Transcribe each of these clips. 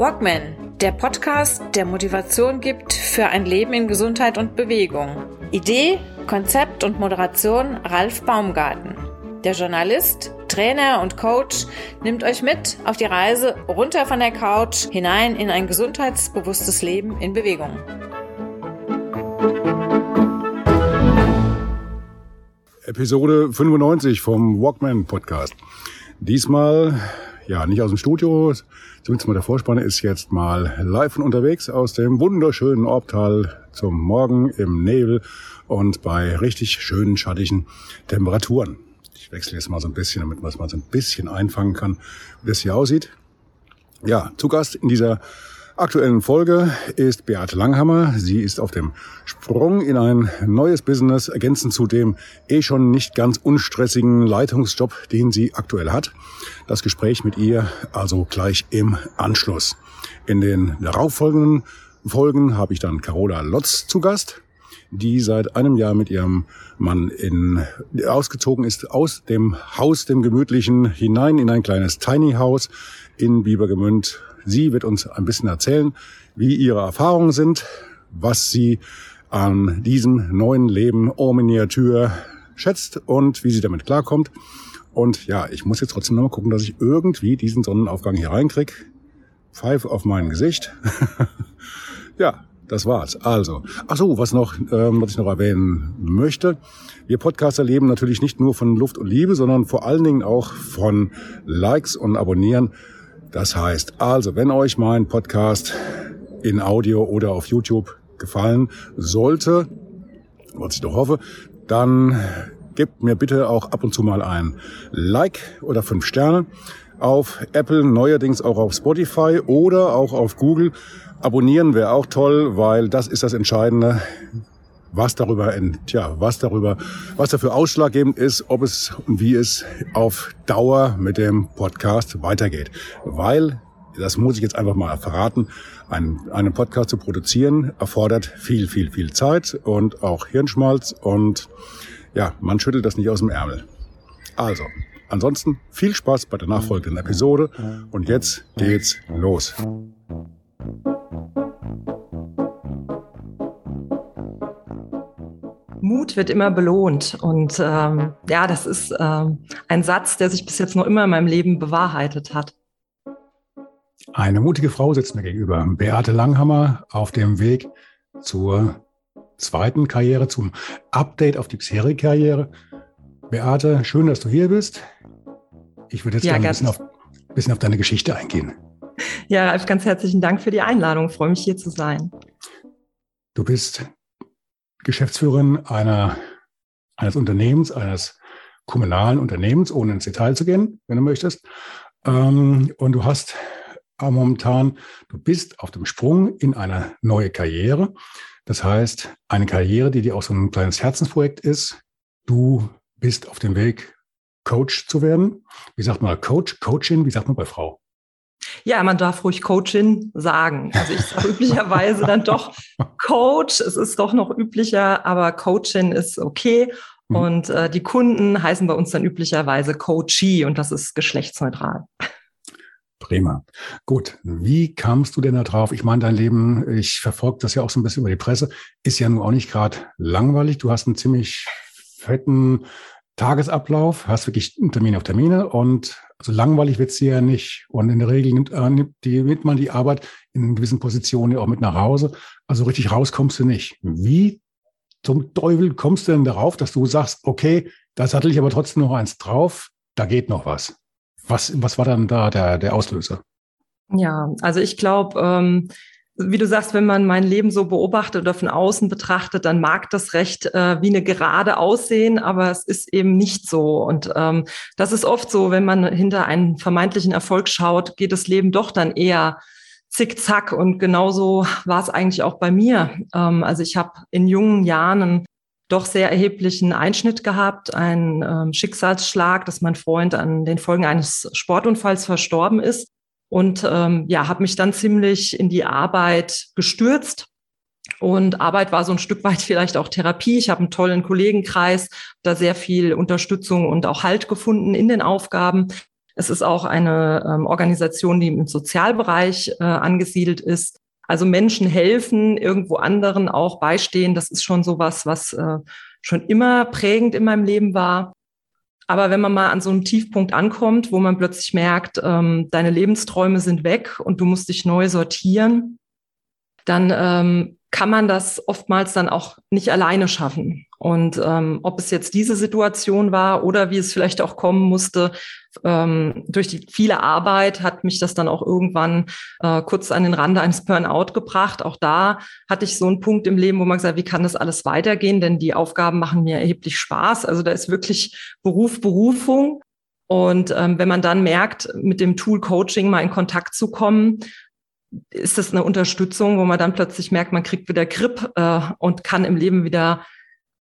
Walkman, der Podcast, der Motivation gibt für ein Leben in Gesundheit und Bewegung. Idee, Konzept und Moderation Ralf Baumgarten. Der Journalist, Trainer und Coach nimmt euch mit auf die Reise runter von der Couch hinein in ein gesundheitsbewusstes Leben in Bewegung. Episode 95 vom Walkman Podcast. Diesmal ja, nicht aus dem Studio, zumindest mal der Vorspann ist jetzt mal live und unterwegs aus dem wunderschönen Orbtal zum Morgen im Nebel und bei richtig schönen schattigen Temperaturen. Ich wechsle jetzt mal so ein bisschen, damit man es mal so ein bisschen einfangen kann, wie das hier aussieht. Ja, zu Gast in dieser aktuellen Folge ist Beate Langhammer. Sie ist auf dem Sprung in ein neues Business, ergänzend zu dem eh schon nicht ganz unstressigen Leitungsjob, den sie aktuell hat. Das Gespräch mit ihr also gleich im Anschluss. In den darauffolgenden Folgen habe ich dann Carola Lotz zu Gast, die seit einem Jahr mit ihrem Mann in, ausgezogen ist aus dem Haus, dem gemütlichen, hinein in ein kleines Tiny House in Biebergemünd Sie wird uns ein bisschen erzählen, wie ihre Erfahrungen sind, was sie an diesem neuen Leben en Miniatur schätzt und wie sie damit klarkommt. Und ja, ich muss jetzt trotzdem noch mal gucken, dass ich irgendwie diesen Sonnenaufgang hier reinkriege. Pfeife auf mein Gesicht. ja, das war's. Also, ach so, was noch, ähm, was ich noch erwähnen möchte. Wir Podcaster leben natürlich nicht nur von Luft und Liebe, sondern vor allen Dingen auch von Likes und Abonnieren. Das heißt also, wenn euch mein Podcast in Audio oder auf YouTube gefallen sollte, was ich doch hoffe, dann gebt mir bitte auch ab und zu mal ein Like oder fünf Sterne auf Apple, neuerdings auch auf Spotify oder auch auf Google. Abonnieren wäre auch toll, weil das ist das Entscheidende was darüber, tja, was darüber, was dafür ausschlaggebend ist, ob es und wie es auf Dauer mit dem Podcast weitergeht. Weil, das muss ich jetzt einfach mal verraten, einen, einen Podcast zu produzieren erfordert viel, viel, viel Zeit und auch Hirnschmalz und ja, man schüttelt das nicht aus dem Ärmel. Also, ansonsten viel Spaß bei der nachfolgenden Episode und jetzt geht's los. Mut wird immer belohnt. Und ähm, ja, das ist ähm, ein Satz, der sich bis jetzt noch immer in meinem Leben bewahrheitet hat. Eine mutige Frau sitzt mir gegenüber. Beate Langhammer auf dem Weg zur zweiten Karriere, zum Update auf die bisherige Karriere. Beate, schön, dass du hier bist. Ich würde jetzt ja, gerne ein bisschen auf, bisschen auf deine Geschichte eingehen. Ja, Ralf, ganz herzlichen Dank für die Einladung. Ich freue mich, hier zu sein. Du bist Geschäftsführerin einer, eines Unternehmens, eines kommunalen Unternehmens, ohne ins Detail zu gehen, wenn du möchtest. Ähm, und du hast momentan, du bist auf dem Sprung in eine neue Karriere. Das heißt, eine Karriere, die dir auch so ein kleines Herzensprojekt ist. Du bist auf dem Weg, Coach zu werden. Wie sagt man Coach, Coachin? Wie sagt man bei Frau? Ja, man darf ruhig Coachin sagen. Also ich sage üblicherweise dann doch Coach. Es ist doch noch üblicher, aber Coachin ist okay. Mhm. Und äh, die Kunden heißen bei uns dann üblicherweise Coachee und das ist geschlechtsneutral. Prima. Gut. Wie kamst du denn da drauf? Ich meine, dein Leben, ich verfolge das ja auch so ein bisschen über die Presse, ist ja nun auch nicht gerade langweilig. Du hast einen ziemlich fetten Tagesablauf, hast wirklich Termine auf Termine und also langweilig wird sie ja nicht. Und in der Regel nimmt, äh, nimmt, die, nimmt man die Arbeit in gewissen Positionen ja auch mit nach Hause. Also richtig raus kommst du nicht. Wie zum Teufel kommst du denn darauf, dass du sagst, okay, da sattel ich aber trotzdem noch eins drauf, da geht noch was. Was, was war dann da der, der Auslöser? Ja, also ich glaube, ähm, wie du sagst, wenn man mein Leben so beobachtet oder von außen betrachtet, dann mag das recht äh, wie eine Gerade aussehen, aber es ist eben nicht so. Und ähm, das ist oft so, wenn man hinter einen vermeintlichen Erfolg schaut, geht das Leben doch dann eher zickzack. Und genauso war es eigentlich auch bei mir. Ähm, also ich habe in jungen Jahren einen doch sehr erheblichen Einschnitt gehabt, einen ähm, Schicksalsschlag, dass mein Freund an den Folgen eines Sportunfalls verstorben ist und ähm, ja, habe mich dann ziemlich in die Arbeit gestürzt. Und Arbeit war so ein Stück weit vielleicht auch Therapie. Ich habe einen tollen Kollegenkreis, da sehr viel Unterstützung und auch Halt gefunden in den Aufgaben. Es ist auch eine ähm, Organisation, die im Sozialbereich äh, angesiedelt ist. Also Menschen helfen, irgendwo anderen auch beistehen. Das ist schon sowas, was äh, schon immer prägend in meinem Leben war. Aber wenn man mal an so einen Tiefpunkt ankommt, wo man plötzlich merkt, ähm, deine Lebensträume sind weg und du musst dich neu sortieren, dann ähm, kann man das oftmals dann auch nicht alleine schaffen. Und ähm, ob es jetzt diese Situation war oder wie es vielleicht auch kommen musste, ähm, durch die viele Arbeit hat mich das dann auch irgendwann äh, kurz an den Rande eines Burnout gebracht. Auch da hatte ich so einen Punkt im Leben, wo man gesagt, wie kann das alles weitergehen? Denn die Aufgaben machen mir erheblich Spaß. Also da ist wirklich Beruf, Berufung. Und ähm, wenn man dann merkt, mit dem Tool Coaching mal in Kontakt zu kommen, ist das eine Unterstützung, wo man dann plötzlich merkt, man kriegt wieder Grip äh, und kann im Leben wieder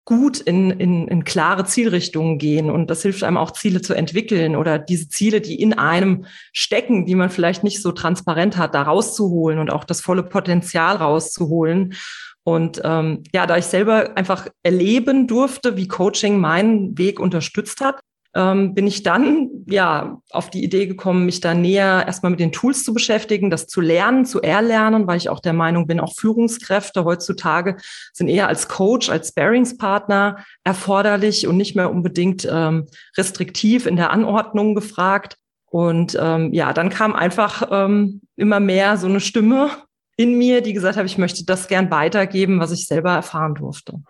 gut in, in, in klare Zielrichtungen gehen. Und das hilft einem auch, Ziele zu entwickeln oder diese Ziele, die in einem stecken, die man vielleicht nicht so transparent hat, da rauszuholen und auch das volle Potenzial rauszuholen. Und ähm, ja, da ich selber einfach erleben durfte, wie Coaching meinen Weg unterstützt hat, ähm, bin ich dann ja auf die Idee gekommen, mich da näher erstmal mit den Tools zu beschäftigen, das zu lernen, zu erlernen, weil ich auch der Meinung bin, auch Führungskräfte heutzutage sind eher als Coach, als Sparingspartner erforderlich und nicht mehr unbedingt ähm, restriktiv in der Anordnung gefragt. Und ähm, ja, dann kam einfach ähm, immer mehr so eine Stimme in mir, die gesagt hat, ich möchte das gern weitergeben, was ich selber erfahren durfte.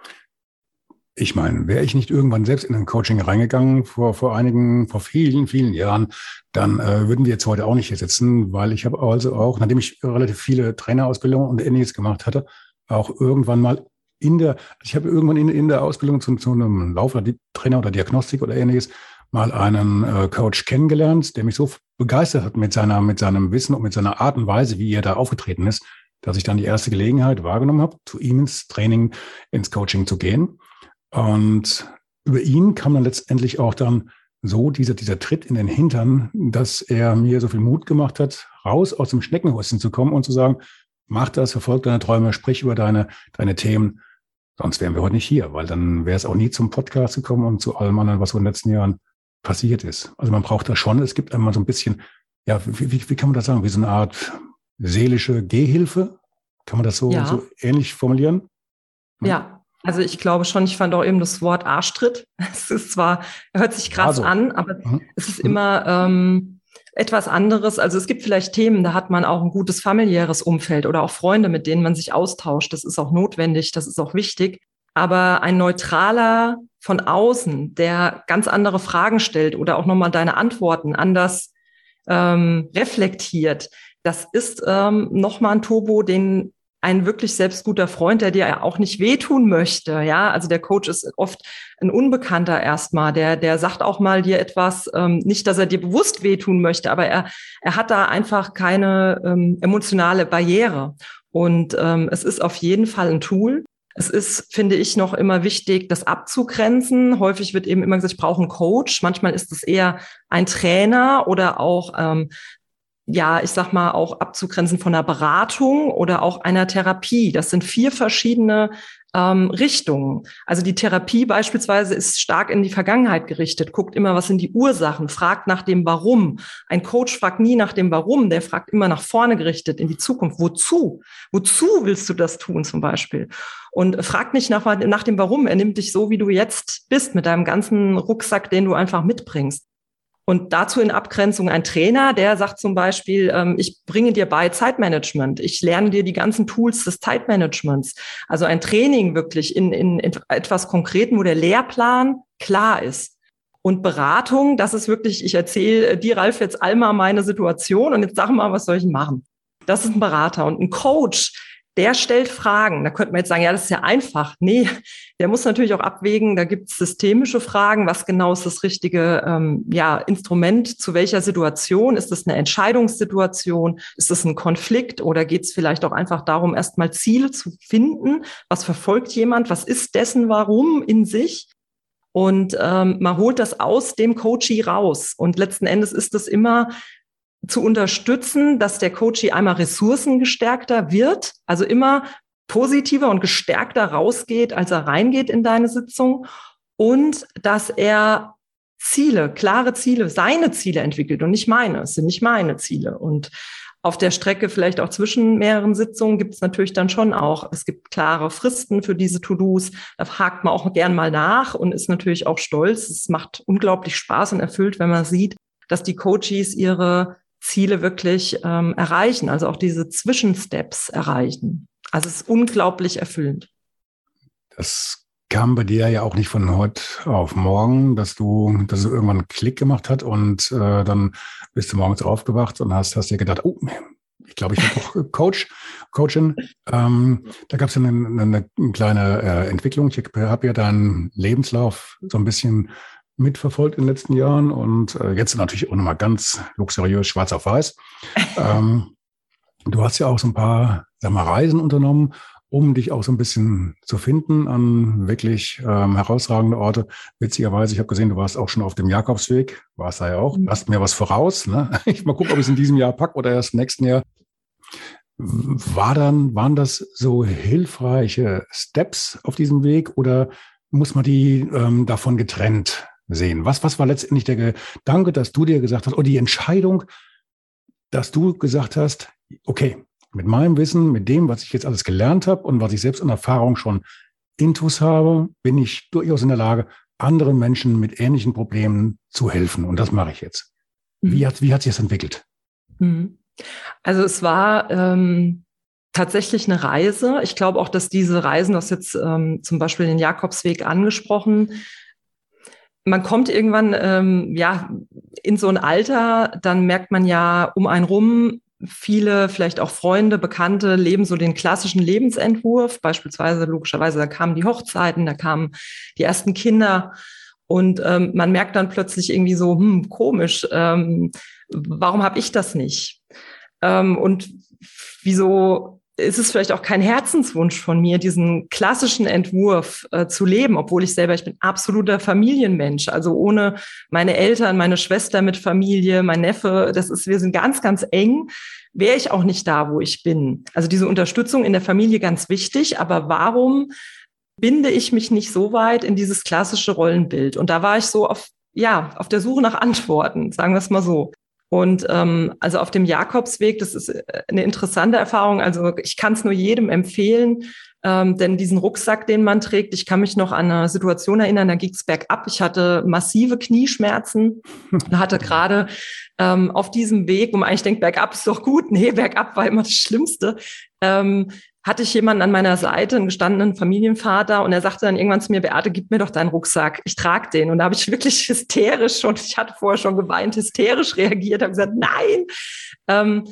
Ich meine, wäre ich nicht irgendwann selbst in ein Coaching reingegangen vor, vor einigen, vor vielen, vielen Jahren, dann äh, würden wir jetzt heute auch nicht hier sitzen, weil ich habe also auch, nachdem ich relativ viele Trainerausbildungen und ähnliches gemacht hatte, auch irgendwann mal in der, ich habe irgendwann in, in der Ausbildung zu, zu einem Laufer, Trainer oder Diagnostik oder ähnliches mal einen äh, Coach kennengelernt, der mich so begeistert hat mit seiner, mit seinem Wissen und mit seiner Art und Weise, wie er da aufgetreten ist, dass ich dann die erste Gelegenheit wahrgenommen habe, zu ihm ins Training, ins Coaching zu gehen. Und über ihn kam dann letztendlich auch dann so dieser, dieser Tritt in den Hintern, dass er mir so viel Mut gemacht hat, raus aus dem Schneckenhäuschen zu kommen und zu sagen, mach das, verfolg deine Träume, sprich über deine, deine Themen. Sonst wären wir heute nicht hier, weil dann wäre es auch nie zum Podcast gekommen und zu allem anderen, was so in den letzten Jahren passiert ist. Also man braucht das schon. Es gibt einmal so ein bisschen, ja, wie, wie, wie kann man das sagen? Wie so eine Art seelische Gehhilfe? Kann man das so, ja. so ähnlich formulieren? Ja, also ich glaube schon, ich fand auch eben das Wort Arschtritt. Es ist zwar, hört sich krass also. an, aber mhm. es ist immer ähm, etwas anderes. Also es gibt vielleicht Themen, da hat man auch ein gutes familiäres Umfeld oder auch Freunde, mit denen man sich austauscht. Das ist auch notwendig, das ist auch wichtig. Aber ein neutraler von außen, der ganz andere Fragen stellt oder auch nochmal deine Antworten anders ähm, reflektiert, das ist ähm, nochmal ein Turbo, den ein wirklich selbst guter Freund, der dir auch nicht wehtun möchte. Ja, also der Coach ist oft ein Unbekannter erstmal. Der, der sagt auch mal dir etwas, ähm, nicht, dass er dir bewusst wehtun möchte, aber er, er hat da einfach keine ähm, emotionale Barriere. Und ähm, es ist auf jeden Fall ein Tool. Es ist, finde ich, noch immer wichtig, das abzugrenzen. Häufig wird eben immer gesagt, ich brauche einen Coach. Manchmal ist es eher ein Trainer oder auch ähm, ja, ich sag mal, auch abzugrenzen von einer Beratung oder auch einer Therapie. Das sind vier verschiedene ähm, Richtungen. Also die Therapie beispielsweise ist stark in die Vergangenheit gerichtet, guckt immer, was sind die Ursachen, fragt nach dem Warum. Ein Coach fragt nie nach dem Warum, der fragt immer nach vorne gerichtet in die Zukunft. Wozu? Wozu willst du das tun zum Beispiel? Und fragt nicht nach, nach dem Warum. Er nimmt dich so, wie du jetzt bist, mit deinem ganzen Rucksack, den du einfach mitbringst. Und dazu in Abgrenzung ein Trainer, der sagt zum Beispiel, ähm, ich bringe dir bei Zeitmanagement, ich lerne dir die ganzen Tools des Zeitmanagements. Also ein Training wirklich in, in, in etwas Konkreten, wo der Lehrplan klar ist. Und Beratung, das ist wirklich, ich erzähle dir, Ralf, jetzt einmal meine Situation und jetzt sag mal, was soll ich machen? Das ist ein Berater. Und ein Coach, der stellt Fragen. Da könnte man jetzt sagen, ja, das ist ja einfach. Nee, der muss natürlich auch abwägen, da gibt es systemische Fragen, was genau ist das richtige ähm, ja, Instrument, zu welcher Situation? Ist das eine Entscheidungssituation? Ist das ein Konflikt oder geht es vielleicht auch einfach darum, erstmal Ziele zu finden? Was verfolgt jemand? Was ist dessen Warum in sich? Und ähm, man holt das aus dem Coachie raus. Und letzten Endes ist das immer zu unterstützen, dass der Coachie einmal ressourcengestärkter wird, also immer positiver und gestärkter rausgeht, als er reingeht in deine Sitzung und dass er Ziele, klare Ziele, seine Ziele entwickelt und nicht meine. Es sind nicht meine Ziele. Und auf der Strecke vielleicht auch zwischen mehreren Sitzungen gibt es natürlich dann schon auch, es gibt klare Fristen für diese To-Dos. Da hakt man auch gern mal nach und ist natürlich auch stolz. Es macht unglaublich Spaß und erfüllt, wenn man sieht, dass die Coaches ihre Ziele wirklich ähm, erreichen, also auch diese Zwischensteps erreichen. Also es ist unglaublich erfüllend. Das kam bei dir ja auch nicht von heute auf morgen, dass du, dass es irgendwann einen Klick gemacht hat und äh, dann bist du morgens aufgewacht und hast, hast dir gedacht, oh, ich glaube, ich bin auch Coach, Coachin. Ähm, da gab es eine, eine, eine, kleine äh, Entwicklung. Ich habe ja deinen Lebenslauf so ein bisschen mitverfolgt in den letzten Jahren und äh, jetzt natürlich auch nochmal ganz luxuriös schwarz auf weiß. ähm, du hast ja auch so ein paar sag mal, Reisen unternommen um dich auch so ein bisschen zu finden an wirklich ähm, herausragende Orte. Witzigerweise, ich habe gesehen, du warst auch schon auf dem Jakobsweg, warst da ja auch, mhm. hast mir was voraus. Ne? Ich mal gucken, ob ich es in diesem Jahr pack oder erst nächsten Jahr. War dann, waren das so hilfreiche Steps auf diesem Weg oder muss man die ähm, davon getrennt sehen? Was, was war letztendlich der Gedanke, dass du dir gesagt hast, oder die Entscheidung, dass du gesagt hast, okay, mit meinem Wissen, mit dem, was ich jetzt alles gelernt habe und was ich selbst an Erfahrung schon intus habe, bin ich durchaus in der Lage, anderen Menschen mit ähnlichen Problemen zu helfen. Und das mache ich jetzt. Mhm. Wie, hat, wie hat sich das entwickelt? Mhm. Also es war ähm, tatsächlich eine Reise. Ich glaube auch, dass diese Reisen, du hast jetzt ähm, zum Beispiel den Jakobsweg angesprochen, man kommt irgendwann ähm, ja in so ein Alter, dann merkt man ja um einen rum, viele, vielleicht auch Freunde, Bekannte leben so den klassischen Lebensentwurf. Beispielsweise, logischerweise, da kamen die Hochzeiten, da kamen die ersten Kinder. Und ähm, man merkt dann plötzlich irgendwie so, hm, komisch, ähm, warum habe ich das nicht? Ähm, und wieso ist es vielleicht auch kein Herzenswunsch von mir, diesen klassischen Entwurf äh, zu leben, obwohl ich selber, ich bin absoluter Familienmensch. Also ohne meine Eltern, meine Schwester mit Familie, mein Neffe, das ist, wir sind ganz, ganz eng, wäre ich auch nicht da, wo ich bin. Also diese Unterstützung in der Familie ganz wichtig, aber warum binde ich mich nicht so weit in dieses klassische Rollenbild? Und da war ich so auf, ja, auf der Suche nach Antworten, sagen wir es mal so. Und ähm, also auf dem Jakobsweg, das ist äh, eine interessante Erfahrung. Also ich kann es nur jedem empfehlen, ähm, denn diesen Rucksack, den man trägt, ich kann mich noch an eine Situation erinnern, da ging es bergab. Ich hatte massive Knieschmerzen und hatte gerade ähm, auf diesem Weg, wo man eigentlich denkt, bergab ist doch gut. Nee, bergab war immer das Schlimmste. Ähm, hatte ich jemanden an meiner Seite, einen gestandenen Familienvater, und er sagte dann irgendwann zu mir, Beate, gib mir doch deinen Rucksack, ich trage den. Und da habe ich wirklich hysterisch schon, ich hatte vorher schon geweint, hysterisch reagiert, habe gesagt, nein. Ähm,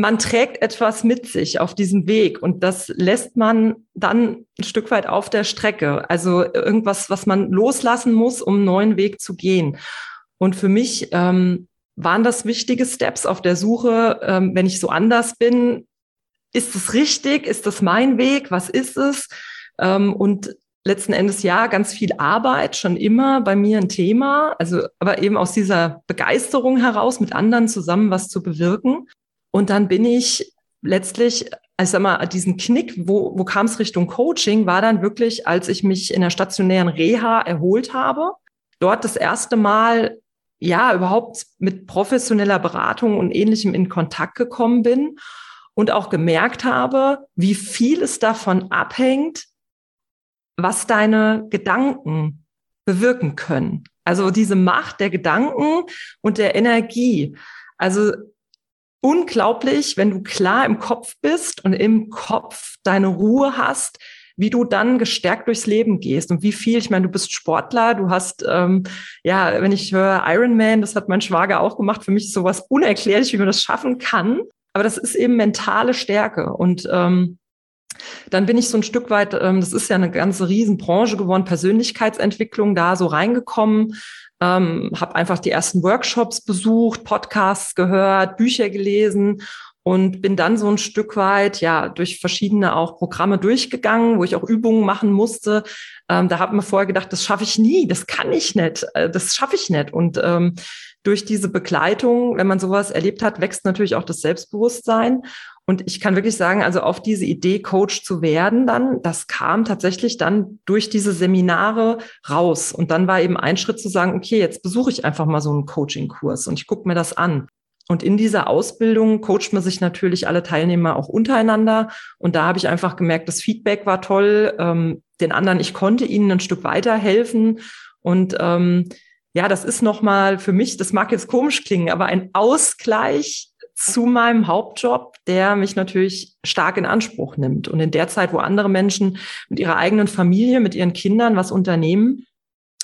man trägt etwas mit sich auf diesem Weg und das lässt man dann ein Stück weit auf der Strecke. Also irgendwas, was man loslassen muss, um einen neuen Weg zu gehen. Und für mich ähm, waren das wichtige Steps auf der Suche, ähm, wenn ich so anders bin, ist es richtig? Ist das mein Weg? Was ist es? Ähm, und letzten Endes ja, ganz viel Arbeit, schon immer bei mir ein Thema. Also, aber eben aus dieser Begeisterung heraus, mit anderen zusammen was zu bewirken. Und dann bin ich letztlich, also sag mal, diesen Knick, wo, wo kam es Richtung Coaching, war dann wirklich, als ich mich in der stationären Reha erholt habe. Dort das erste Mal ja überhaupt mit professioneller Beratung und ähnlichem in Kontakt gekommen bin und auch gemerkt habe, wie viel es davon abhängt, was deine Gedanken bewirken können. Also diese Macht der Gedanken und der Energie. Also unglaublich, wenn du klar im Kopf bist und im Kopf deine Ruhe hast, wie du dann gestärkt durchs Leben gehst und wie viel, ich meine, du bist Sportler, du hast, ähm, ja, wenn ich höre Ironman, das hat mein Schwager auch gemacht, für mich ist sowas unerklärlich, wie man das schaffen kann. Aber das ist eben mentale Stärke. Und ähm, dann bin ich so ein Stück weit, ähm, das ist ja eine ganze Riesenbranche geworden, Persönlichkeitsentwicklung da so reingekommen, ähm, habe einfach die ersten Workshops besucht, Podcasts gehört, Bücher gelesen und bin dann so ein Stück weit ja durch verschiedene auch Programme durchgegangen, wo ich auch Übungen machen musste. Ähm, da habe mir vorher gedacht, das schaffe ich nie, das kann ich nicht, äh, das schaffe ich nicht. Und ähm, durch diese Begleitung, wenn man sowas erlebt hat, wächst natürlich auch das Selbstbewusstsein. Und ich kann wirklich sagen, also auf diese Idee, Coach zu werden, dann, das kam tatsächlich dann durch diese Seminare raus. Und dann war eben ein Schritt zu sagen, okay, jetzt besuche ich einfach mal so einen Coaching-Kurs und ich gucke mir das an. Und in dieser Ausbildung coacht man sich natürlich alle Teilnehmer auch untereinander. Und da habe ich einfach gemerkt, das Feedback war toll. Ähm, den anderen, ich konnte ihnen ein Stück weiterhelfen. Und ähm, ja, das ist nochmal für mich, das mag jetzt komisch klingen, aber ein Ausgleich zu meinem Hauptjob, der mich natürlich stark in Anspruch nimmt. Und in der Zeit, wo andere Menschen mit ihrer eigenen Familie, mit ihren Kindern was unternehmen,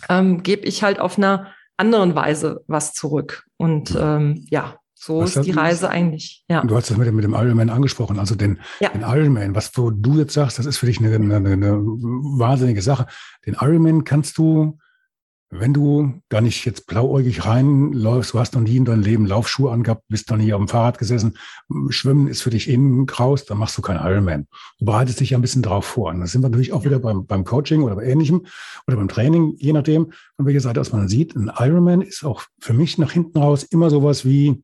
ähm, gebe ich halt auf einer anderen Weise was zurück. Und ähm, ja, so was ist die Reise eigentlich. Ja. Du hast das mit dem, mit dem Ironman angesprochen, also den, ja. den Ironman, was wo du jetzt sagst, das ist für dich eine, eine, eine wahnsinnige Sache. Den Ironman kannst du wenn du da nicht jetzt blauäugig reinläufst, du hast noch nie in deinem Leben Laufschuhe angehabt, bist noch nie auf dem Fahrrad gesessen, Schwimmen ist für dich innen kraus, dann machst du keinen Ironman. Du bereitest dich ja ein bisschen drauf vor. Und das sind wir natürlich auch wieder beim, beim Coaching oder bei Ähnlichem oder beim Training, je nachdem, von welcher Seite aus man sieht. Ein Ironman ist auch für mich nach hinten raus immer sowas wie,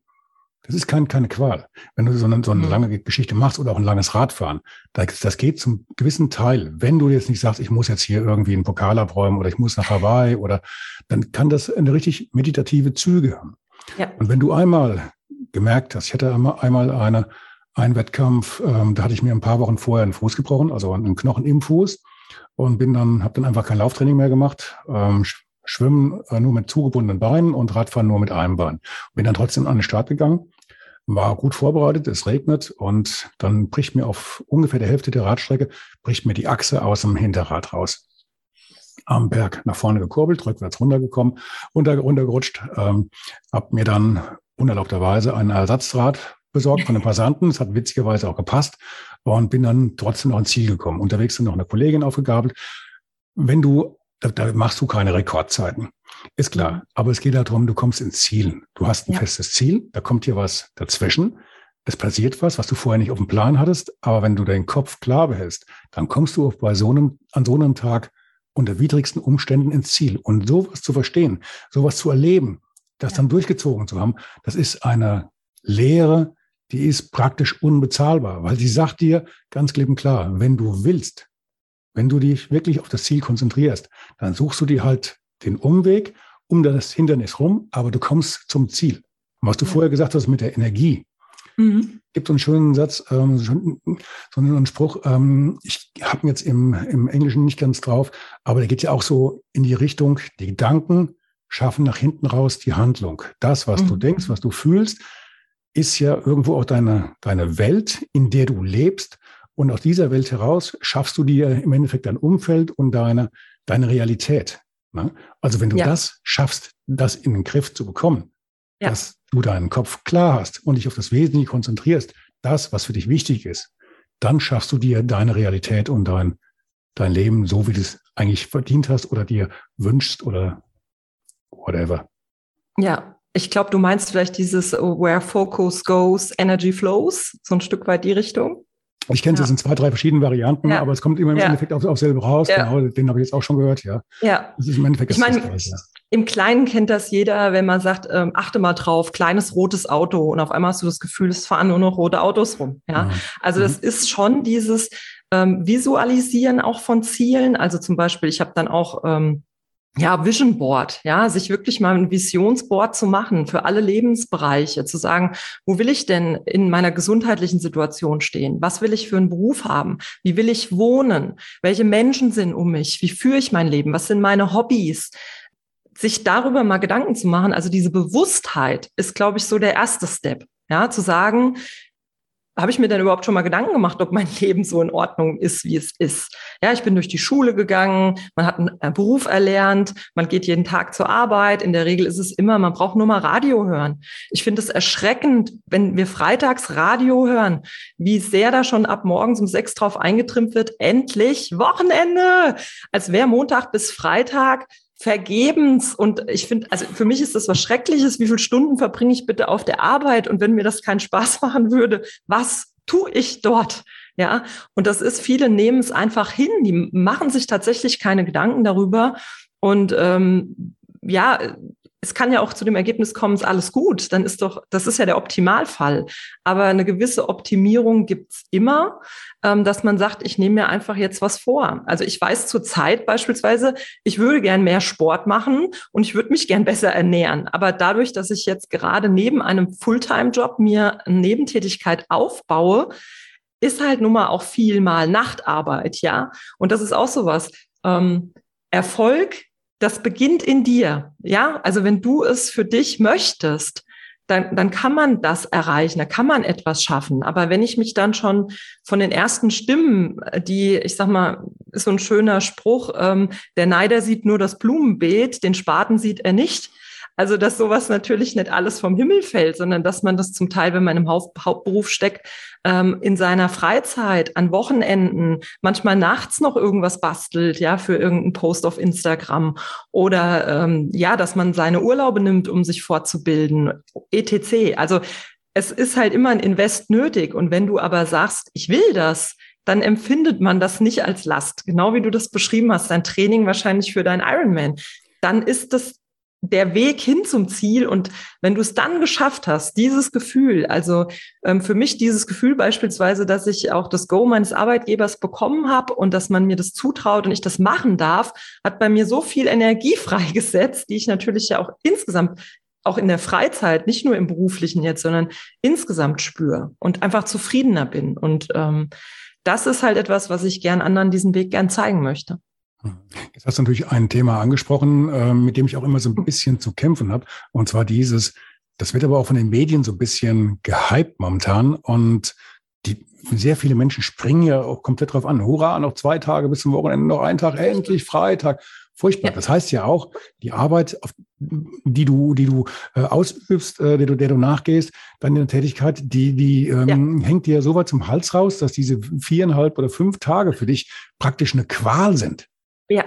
das ist kein, keine Qual. Wenn du so eine, so eine mhm. lange Geschichte machst oder auch ein langes Radfahren, das, das geht zum gewissen Teil. Wenn du jetzt nicht sagst, ich muss jetzt hier irgendwie einen Pokal abräumen oder ich muss nach Hawaii oder, dann kann das eine richtig meditative Züge haben. Ja. Und wenn du einmal gemerkt hast, ich hatte einmal, einmal eine, einen Wettkampf, ähm, da hatte ich mir ein paar Wochen vorher einen Fuß gebrochen, also einen Knochen im Fuß und bin dann, habe dann einfach kein Lauftraining mehr gemacht, ähm, Schwimmen nur mit zugebundenen Beinen und Radfahren nur mit einem Bein. Bin dann trotzdem an den Start gegangen, war gut vorbereitet, es regnet und dann bricht mir auf ungefähr der Hälfte der Radstrecke, bricht mir die Achse aus dem Hinterrad raus. Am Berg nach vorne gekurbelt, rückwärts runtergekommen, runter, runtergerutscht, ähm, hab mir dann unerlaubterweise ein Ersatzrad besorgt von einem Passanten. Das hat witzigerweise auch gepasst und bin dann trotzdem noch ins Ziel gekommen. Unterwegs sind noch eine Kollegin aufgegabelt. Wenn du da, da machst du keine Rekordzeiten. Ist klar. Mhm. Aber es geht darum, du kommst ins Ziel. Du hast ein ja. festes Ziel, da kommt dir was dazwischen. Es passiert was, was du vorher nicht auf dem Plan hattest. Aber wenn du deinen Kopf klar behältst, dann kommst du bei so einem, an so einem Tag unter widrigsten Umständen ins Ziel. Und sowas zu verstehen, sowas zu erleben, das ja. dann durchgezogen zu haben, das ist eine Lehre, die ist praktisch unbezahlbar, weil sie sagt dir ganz klipp und klar, wenn du willst, wenn du dich wirklich auf das Ziel konzentrierst, dann suchst du dir halt den Umweg um das Hindernis rum, aber du kommst zum Ziel. Und was du ja. vorher gesagt hast mit der Energie, mhm. gibt so einen schönen Satz, ähm, so einen Spruch, ähm, ich habe jetzt im, im Englischen nicht ganz drauf, aber der geht ja auch so in die Richtung, die Gedanken schaffen nach hinten raus die Handlung. Das, was mhm. du denkst, was du fühlst, ist ja irgendwo auch deine, deine Welt, in der du lebst. Und aus dieser Welt heraus schaffst du dir im Endeffekt dein Umfeld und deine, deine Realität. Ne? Also wenn du ja. das schaffst, das in den Griff zu bekommen, ja. dass du deinen Kopf klar hast und dich auf das Wesentliche konzentrierst, das, was für dich wichtig ist, dann schaffst du dir deine Realität und dein, dein Leben so, wie du es eigentlich verdient hast oder dir wünschst oder whatever. Ja, ich glaube, du meinst vielleicht dieses Where Focus Goes, Energy Flows, so ein Stück weit die Richtung. Ich kenne es ja. in zwei, drei verschiedenen Varianten, ja. aber es kommt immer im ja. Endeffekt auf, auf selber raus. Genau, den habe ich jetzt auch schon gehört, ja. Ja. Das ist im Endeffekt ich meine, im Kleinen kennt das jeder, wenn man sagt, ähm, achte mal drauf, kleines rotes Auto und auf einmal hast du das Gefühl, es fahren nur noch rote Autos rum. Ja. Mhm. Also das mhm. ist schon dieses ähm, Visualisieren auch von Zielen. Also zum Beispiel, ich habe dann auch ähm, ja, Vision Board, ja, sich wirklich mal ein Visionsboard zu machen für alle Lebensbereiche, zu sagen, wo will ich denn in meiner gesundheitlichen Situation stehen? Was will ich für einen Beruf haben? Wie will ich wohnen? Welche Menschen sind um mich? Wie führe ich mein Leben? Was sind meine Hobbys? Sich darüber mal Gedanken zu machen, also diese Bewusstheit ist, glaube ich, so der erste Step. Ja, zu sagen, habe ich mir denn überhaupt schon mal Gedanken gemacht, ob mein Leben so in Ordnung ist, wie es ist? Ja, ich bin durch die Schule gegangen, man hat einen äh, Beruf erlernt, man geht jeden Tag zur Arbeit. In der Regel ist es immer, man braucht nur mal Radio hören. Ich finde es erschreckend, wenn wir freitags Radio hören, wie sehr da schon ab morgens um sechs drauf eingetrimmt wird. Endlich Wochenende! Als wäre Montag bis Freitag vergebens. Und ich finde, also für mich ist das was Schreckliches. Wie viele Stunden verbringe ich bitte auf der Arbeit? Und wenn mir das keinen Spaß machen würde, was tue ich dort? Ja, und das ist, viele nehmen es einfach hin. Die machen sich tatsächlich keine Gedanken darüber. Und ähm, ja, es kann ja auch zu dem Ergebnis kommen, ist alles gut, dann ist doch, das ist ja der Optimalfall. Aber eine gewisse Optimierung gibt's immer, ähm, dass man sagt, ich nehme mir einfach jetzt was vor. Also ich weiß zur Zeit beispielsweise, ich würde gern mehr Sport machen und ich würde mich gern besser ernähren. Aber dadurch, dass ich jetzt gerade neben einem Fulltime-Job mir eine Nebentätigkeit aufbaue, ist halt nun mal auch viel mal Nachtarbeit, ja. Und das ist auch sowas. Ähm, Erfolg das beginnt in dir. Ja, also wenn du es für dich möchtest, dann, dann kann man das erreichen, da kann man etwas schaffen. Aber wenn ich mich dann schon von den ersten Stimmen, die, ich sag mal, ist so ein schöner Spruch, ähm, der Neider sieht nur das Blumenbeet, den Spaten sieht er nicht. Also, dass sowas natürlich nicht alles vom Himmel fällt, sondern dass man das zum Teil, wenn man im Haupt Hauptberuf steckt, ähm, in seiner Freizeit, an Wochenenden, manchmal nachts noch irgendwas bastelt, ja, für irgendeinen Post auf Instagram oder ähm, ja, dass man seine Urlaube nimmt, um sich fortzubilden, etc. Also es ist halt immer ein Invest nötig. Und wenn du aber sagst, ich will das, dann empfindet man das nicht als Last. Genau wie du das beschrieben hast, dein Training wahrscheinlich für dein Ironman. Dann ist das der Weg hin zum Ziel. Und wenn du es dann geschafft hast, dieses Gefühl, also ähm, für mich dieses Gefühl beispielsweise, dass ich auch das Go meines Arbeitgebers bekommen habe und dass man mir das zutraut und ich das machen darf, hat bei mir so viel Energie freigesetzt, die ich natürlich ja auch insgesamt auch in der Freizeit, nicht nur im beruflichen jetzt, sondern insgesamt spüre und einfach zufriedener bin. Und ähm, das ist halt etwas, was ich gern anderen diesen Weg gern zeigen möchte. Jetzt hast du natürlich ein Thema angesprochen, äh, mit dem ich auch immer so ein bisschen zu kämpfen habe. Und zwar dieses, das wird aber auch von den Medien so ein bisschen gehypt momentan. Und die, sehr viele Menschen springen ja auch komplett drauf an. Hurra, noch zwei Tage bis zum Wochenende, noch ein Tag, endlich Freitag. Furchtbar. Ja. Das heißt ja auch, die Arbeit, die du, die du äh, ausübst, äh, der, du, der du nachgehst, deine Tätigkeit, die, die ähm, ja. hängt dir so weit zum Hals raus, dass diese viereinhalb oder fünf Tage für dich praktisch eine Qual sind. Ja.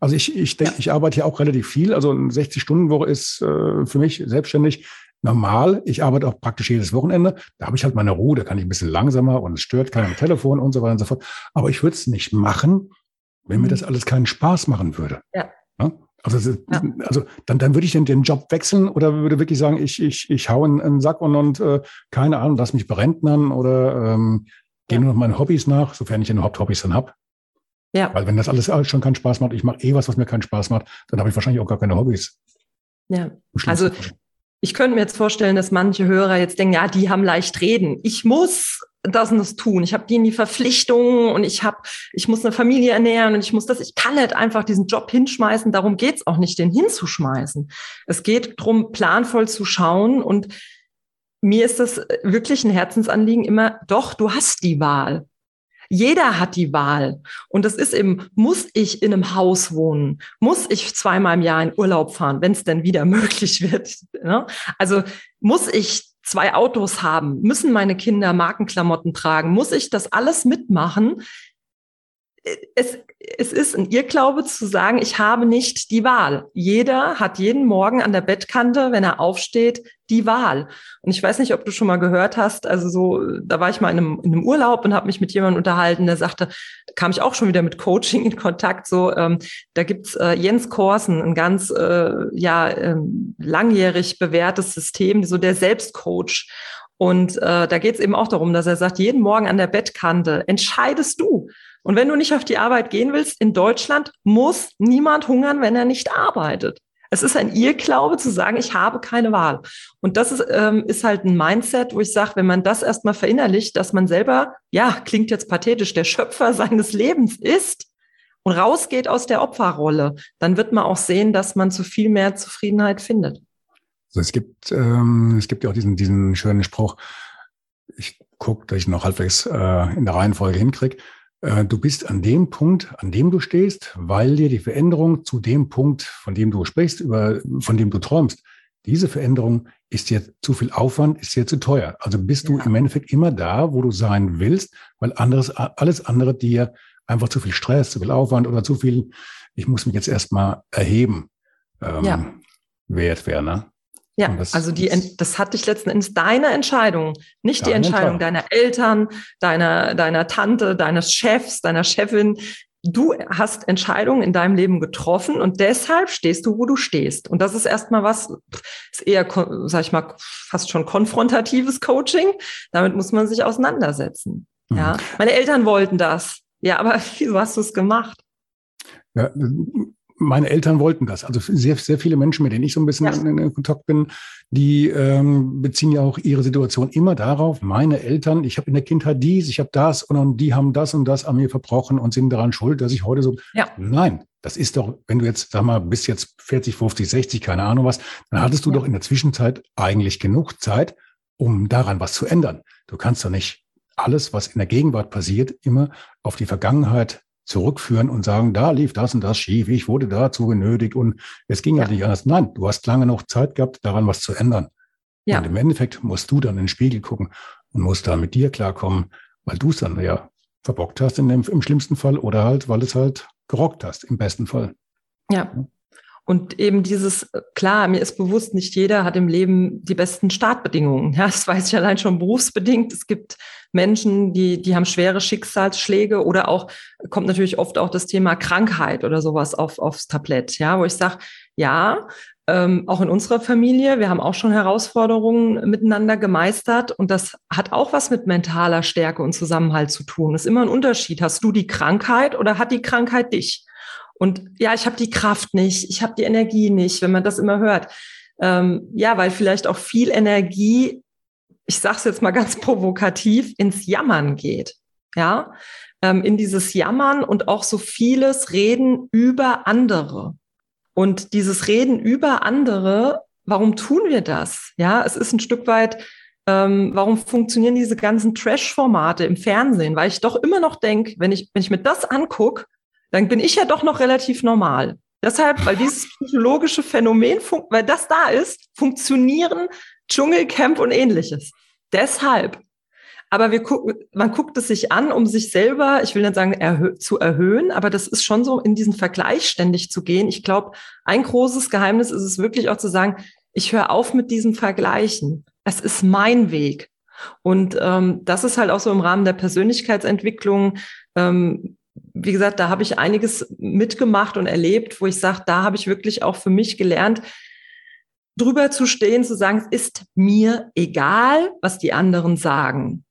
Also ich, ich denke, ja. ich arbeite hier auch relativ viel. Also eine 60-Stunden-Woche ist äh, für mich selbstständig normal. Ich arbeite auch praktisch jedes Wochenende. Da habe ich halt meine Ruhe, da kann ich ein bisschen langsamer und es stört keiner am Telefon und so weiter und so fort. Aber ich würde es nicht machen, wenn mir das mhm. alles keinen Spaß machen würde. Ja. ja? Also, ja. also dann, dann würde ich den, den Job wechseln oder würde wirklich sagen, ich, ich, ich hau in einen Sack und, und äh, keine Ahnung, lass mich berentnern oder ähm, gehe nur noch meinen Hobbys nach, sofern ich überhaupt Hobbys dann habe. Ja. Weil wenn das alles schon keinen Spaß macht, ich mache eh was, was mir keinen Spaß macht, dann habe ich wahrscheinlich auch gar keine Hobbys. Ja. Also ich könnte mir jetzt vorstellen, dass manche Hörer jetzt denken, ja, die haben leicht reden. Ich muss das und das tun. Ich habe die in die Verpflichtungen und ich habe, ich muss eine Familie ernähren und ich muss das. Ich kann nicht einfach diesen Job hinschmeißen. Darum geht's auch nicht, den hinzuschmeißen. Es geht darum, planvoll zu schauen und mir ist das wirklich ein Herzensanliegen immer, doch, du hast die Wahl. Jeder hat die Wahl. Und das ist eben, muss ich in einem Haus wohnen? Muss ich zweimal im Jahr in Urlaub fahren, wenn es denn wieder möglich wird? Ne? Also muss ich zwei Autos haben? Müssen meine Kinder Markenklamotten tragen? Muss ich das alles mitmachen? Es, es ist ein Irrglaube zu sagen, ich habe nicht die Wahl. Jeder hat jeden Morgen an der Bettkante, wenn er aufsteht, die Wahl. Und ich weiß nicht, ob du schon mal gehört hast, also so, da war ich mal in einem, in einem Urlaub und habe mich mit jemandem unterhalten, der sagte, kam ich auch schon wieder mit Coaching in Kontakt, so, ähm, da gibt's äh, Jens Korsen, ein ganz, äh, ja, ähm, langjährig bewährtes System, so der Selbstcoach. Und äh, da geht's eben auch darum, dass er sagt, jeden Morgen an der Bettkante entscheidest du, und wenn du nicht auf die Arbeit gehen willst, in Deutschland muss niemand hungern, wenn er nicht arbeitet. Es ist ein Irrglaube zu sagen, ich habe keine Wahl. Und das ist, ähm, ist halt ein Mindset, wo ich sage, wenn man das erstmal verinnerlicht, dass man selber, ja, klingt jetzt pathetisch, der Schöpfer seines Lebens ist und rausgeht aus der Opferrolle, dann wird man auch sehen, dass man zu viel mehr Zufriedenheit findet. Also es gibt, ähm, es gibt ja auch diesen, diesen schönen Spruch, ich gucke, dass ich noch halbwegs äh, in der Reihenfolge hinkriege. Äh, du bist an dem Punkt, an dem du stehst, weil dir die Veränderung zu dem Punkt, von dem du sprichst, über, von dem du träumst, diese Veränderung ist dir zu viel Aufwand, ist dir zu teuer. Also bist du ja. im Endeffekt immer da, wo du sein willst, weil anderes, alles andere dir einfach zu viel Stress, zu viel Aufwand oder zu viel, ich muss mich jetzt erstmal erheben, ähm, ja. wert wäre. Ne? Ja, also die, das hat dich letzten Endes deine Entscheidung, nicht die Entscheidung deiner Eltern, deiner, deiner Tante, deines Chefs, deiner Chefin. du hast Entscheidungen in deinem Leben getroffen und deshalb stehst du, wo du stehst. Und das ist erstmal was, ist eher, sag ich mal, fast schon konfrontatives Coaching. Damit muss man sich auseinandersetzen. Mhm. Ja, meine Eltern wollten das. Ja, aber wieso hast du es gemacht? Ja, meine Eltern wollten das. Also sehr, sehr viele Menschen, mit denen ich so ein bisschen ja. in, in, Kontakt bin, die ähm, beziehen ja auch ihre Situation immer darauf, meine Eltern, ich habe in der Kindheit dies, ich habe das und die haben das und das an mir verbrochen und sind daran schuld, dass ich heute so. Ja. Nein, das ist doch, wenn du jetzt, sag mal, bis jetzt 40, 50, 60, keine Ahnung was, dann hattest du ja. doch in der Zwischenzeit eigentlich genug Zeit, um daran was zu ändern. Du kannst doch nicht alles, was in der Gegenwart passiert, immer auf die Vergangenheit zurückführen und sagen, da lief das und das schief, ich wurde dazu genötigt und es ging ja. halt nicht anders. Nein, du hast lange noch Zeit gehabt, daran was zu ändern. Ja. Und im Endeffekt musst du dann in den Spiegel gucken und musst da mit dir klarkommen, weil du es dann ja verbockt hast in dem, im schlimmsten Fall oder halt, weil es halt gerockt hast im besten Fall. Ja. Und eben dieses, klar, mir ist bewusst, nicht jeder hat im Leben die besten Startbedingungen. Ja, das weiß ich allein schon berufsbedingt. Es gibt Menschen, die, die haben schwere Schicksalsschläge oder auch, kommt natürlich oft auch das Thema Krankheit oder sowas auf, aufs Tablett. Ja, wo ich sage, ja, ähm, auch in unserer Familie, wir haben auch schon Herausforderungen miteinander gemeistert und das hat auch was mit mentaler Stärke und Zusammenhalt zu tun. Das ist immer ein Unterschied. Hast du die Krankheit oder hat die Krankheit dich? Und ja, ich habe die Kraft nicht, ich habe die Energie nicht, wenn man das immer hört. Ähm, ja, weil vielleicht auch viel Energie, ich sage es jetzt mal ganz provokativ, ins Jammern geht. Ja, ähm, in dieses Jammern und auch so vieles Reden über andere. Und dieses Reden über andere, warum tun wir das? Ja, es ist ein Stück weit, ähm, warum funktionieren diese ganzen Trash-Formate im Fernsehen? Weil ich doch immer noch denke, wenn ich, wenn ich mir das angucke, dann bin ich ja doch noch relativ normal. Deshalb, weil dieses psychologische Phänomen, weil das da ist, funktionieren Dschungelcamp und ähnliches. Deshalb. Aber wir gucken, man guckt es sich an, um sich selber, ich will nicht sagen, erhö zu erhöhen, aber das ist schon so, in diesen Vergleich ständig zu gehen. Ich glaube, ein großes Geheimnis ist es wirklich auch zu sagen, ich höre auf mit diesem Vergleichen. Es ist mein Weg. Und ähm, das ist halt auch so im Rahmen der Persönlichkeitsentwicklung. Ähm, wie gesagt, da habe ich einiges mitgemacht und erlebt, wo ich sage, da habe ich wirklich auch für mich gelernt, drüber zu stehen, zu sagen, es ist mir egal, was die anderen sagen.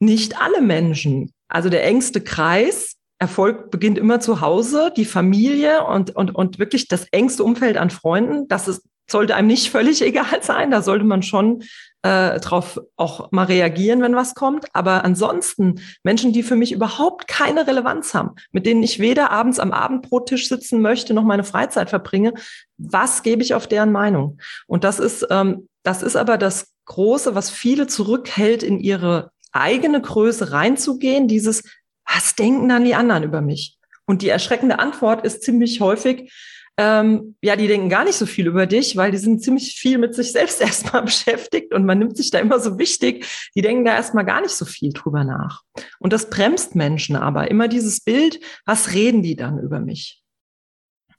Nicht alle Menschen. Also der engste Kreis, Erfolg beginnt immer zu Hause, die Familie und, und, und wirklich das engste Umfeld an Freunden. Das ist, sollte einem nicht völlig egal sein. Da sollte man schon äh, drauf auch mal reagieren, wenn was kommt. Aber ansonsten Menschen, die für mich überhaupt keine Relevanz haben, mit denen ich weder abends am Abendbrottisch sitzen möchte, noch meine Freizeit verbringe, was gebe ich auf deren Meinung? Und das ist, ähm, das ist aber das Große, was viele zurückhält, in ihre eigene Größe reinzugehen, dieses, was denken dann die anderen über mich? Und die erschreckende Antwort ist ziemlich häufig, ähm, ja, die denken gar nicht so viel über dich, weil die sind ziemlich viel mit sich selbst erstmal beschäftigt und man nimmt sich da immer so wichtig. Die denken da erstmal gar nicht so viel drüber nach. Und das bremst Menschen aber immer dieses Bild, was reden die dann über mich?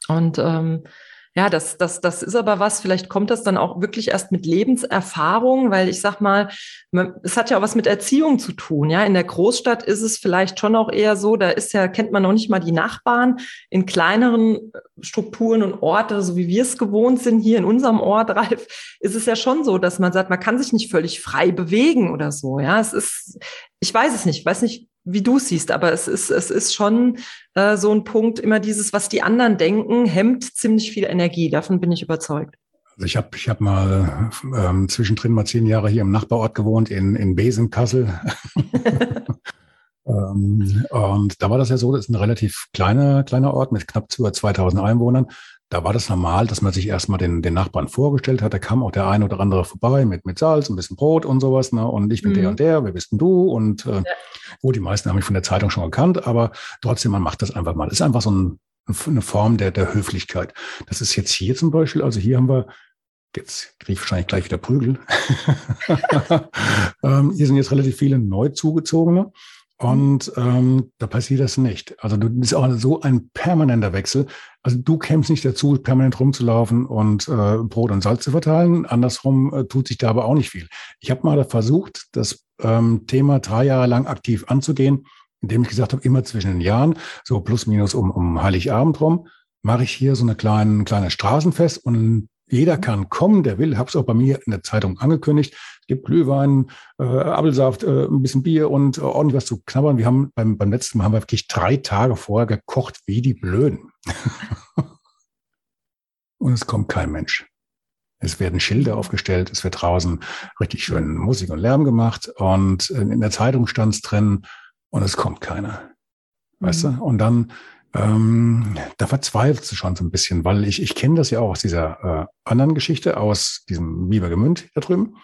Und ähm, ja, das, das, das ist aber was, vielleicht kommt das dann auch wirklich erst mit Lebenserfahrung, weil ich sag mal, es hat ja auch was mit Erziehung zu tun. Ja, in der Großstadt ist es vielleicht schon auch eher so, da ist ja, kennt man noch nicht mal die Nachbarn. In kleineren äh, Strukturen und Orte, so wie wir es gewohnt sind, hier in unserem Ort, Ralf, ist es ja schon so, dass man sagt, man kann sich nicht völlig frei bewegen oder so. Ja, es ist, ich weiß es nicht, weiß nicht, wie du siehst, aber es ist, es ist schon äh, so ein Punkt, immer dieses, was die anderen denken, hemmt ziemlich viel Energie. Davon bin ich überzeugt. Also ich habe ich hab mal ähm, zwischendrin mal zehn Jahre hier im Nachbarort gewohnt, in, in Besenkassel. ähm, und da war das ja so, das ist ein relativ kleiner, kleiner Ort mit knapp über 2000 Einwohnern da war das normal, dass man sich erstmal den, den Nachbarn vorgestellt hat. Da kam auch der eine oder andere vorbei mit, mit Salz, ein bisschen Brot und sowas. Ne? Und ich bin mhm. der und der, wer bist denn du? Und äh, ja. gut, die meisten haben mich von der Zeitung schon gekannt, aber trotzdem, man macht das einfach mal. Das ist einfach so ein, eine Form der, der Höflichkeit. Das ist jetzt hier zum Beispiel, also hier haben wir, jetzt kriege ich wahrscheinlich gleich wieder Prügel. ähm, hier sind jetzt relativ viele neu zugezogene. Und ähm, da passiert das nicht. Also du bist auch so ein permanenter Wechsel. Also du kämst nicht dazu, permanent rumzulaufen und äh, Brot und Salz zu verteilen. Andersrum äh, tut sich da aber auch nicht viel. Ich habe mal versucht, das ähm, Thema drei Jahre lang aktiv anzugehen. indem ich gesagt habe, immer zwischen den Jahren, so plus minus um, um Heiligabend rum, mache ich hier so eine kleine, kleine Straßenfest und jeder kann kommen, der will. Habe es auch bei mir in der Zeitung angekündigt. Es gibt Glühwein, äh, Apfelsaft, äh, ein bisschen Bier und äh, ordentlich was zu knabbern. Wir haben beim, beim letzten Mal haben wir wirklich drei Tage vorher gekocht wie die Blöden. und es kommt kein Mensch. Es werden Schilder aufgestellt, es wird draußen richtig schön Musik und Lärm gemacht und in der Zeitung stand es drin und es kommt keiner. Weißt mhm. du? Und dann ähm, da verzweifelst du schon so ein bisschen, weil ich, ich kenne das ja auch aus dieser äh, anderen Geschichte, aus diesem Bibergemünd da drüben,